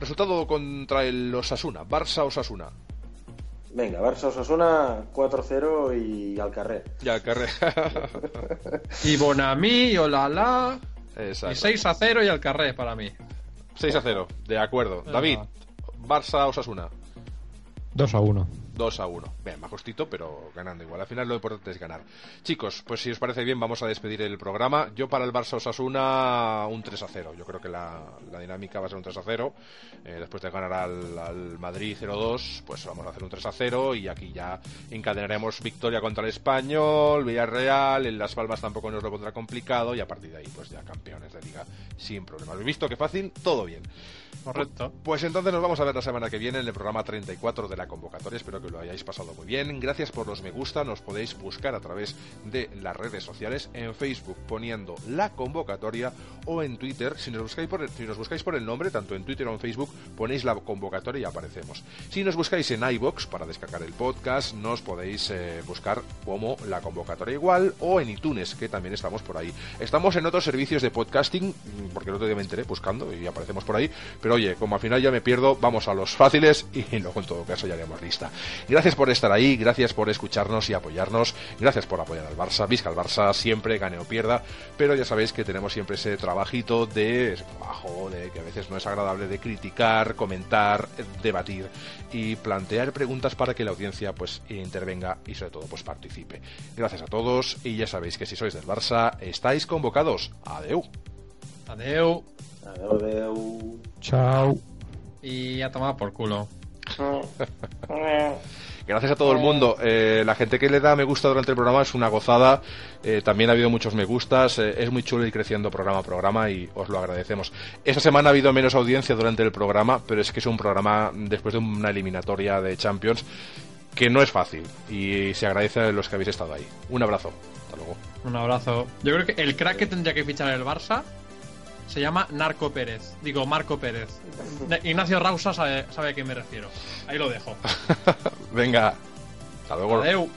S1: Resultado contra el Osasuna, Barça-Osasuna.
S4: Venga, Barça-Osasuna 4-0 y al carrer.
S1: Y al carrer. [LAUGHS]
S2: y Bonami, y Olala. Y 6-0 y al carrer para mí.
S1: 6-0, de acuerdo. David, Barça-Osasuna.
S3: 2 a 1.
S1: 2 a 1. Bien, más justito, pero ganando igual. Al final lo importante es ganar. Chicos, pues si os parece bien, vamos a despedir el programa. Yo para el Barça Osasuna, un 3 a 0. Yo creo que la, dinámica va a ser un 3 a 0. Eh, después de ganar al, Madrid 0-2, pues vamos a hacer un 3 a 0. Y aquí ya encadenaremos victoria contra el Español, Villarreal. En Las Palmas tampoco nos lo pondrá complicado. Y a partir de ahí, pues ya campeones de liga sin problema. ¿Habéis visto qué fácil? Todo bien.
S2: Correcto.
S1: Pues entonces nos vamos a ver la semana que viene en el programa 34 de la convocatoria. Espero que lo hayáis pasado muy bien. Gracias por los me gusta. Nos podéis buscar a través de las redes sociales en Facebook poniendo la convocatoria o en Twitter. Si nos buscáis por el, si nos buscáis por el nombre, tanto en Twitter o en Facebook, ponéis la convocatoria y aparecemos. Si nos buscáis en iBox para descargar el podcast, nos podéis eh, buscar como la convocatoria igual o en iTunes, que también estamos por ahí. Estamos en otros servicios de podcasting, porque el otro día me enteré buscando y aparecemos por ahí. Pero oye, como al final ya me pierdo, vamos a los fáciles y [LAUGHS] luego en todo caso ya haremos lista. Gracias por estar ahí, gracias por escucharnos y apoyarnos, gracias por apoyar al Barça, visca al Barça, siempre gane o pierda, pero ya sabéis que tenemos siempre ese trabajito de trabajo, de que a veces no es agradable de criticar, comentar, debatir y plantear preguntas para que la audiencia pues intervenga y sobre todo pues participe. Gracias a todos y ya sabéis que si sois del Barça estáis convocados. Adeu.
S2: Adeu.
S4: Adeu,
S3: Chao.
S2: Y a tomar por culo. [LAUGHS]
S1: Gracias a todo el mundo. Eh, la gente que le da me gusta durante el programa es una gozada. Eh, también ha habido muchos me gustas. Eh, es muy chulo ir creciendo programa a programa y os lo agradecemos. Esta semana ha habido menos audiencia durante el programa, pero es que es un programa después de una eliminatoria de Champions que no es fácil y se agradece a los que habéis estado ahí. Un abrazo. Hasta luego.
S2: Un abrazo. Yo creo que el crack que tendría que fichar el Barça se llama Narco Pérez. Digo, Marco Pérez. Ignacio Rausa sabe, sabe a qué me refiero. Ahí lo dejo. [LAUGHS]
S1: Venga. Hasta luego.
S2: Adeu.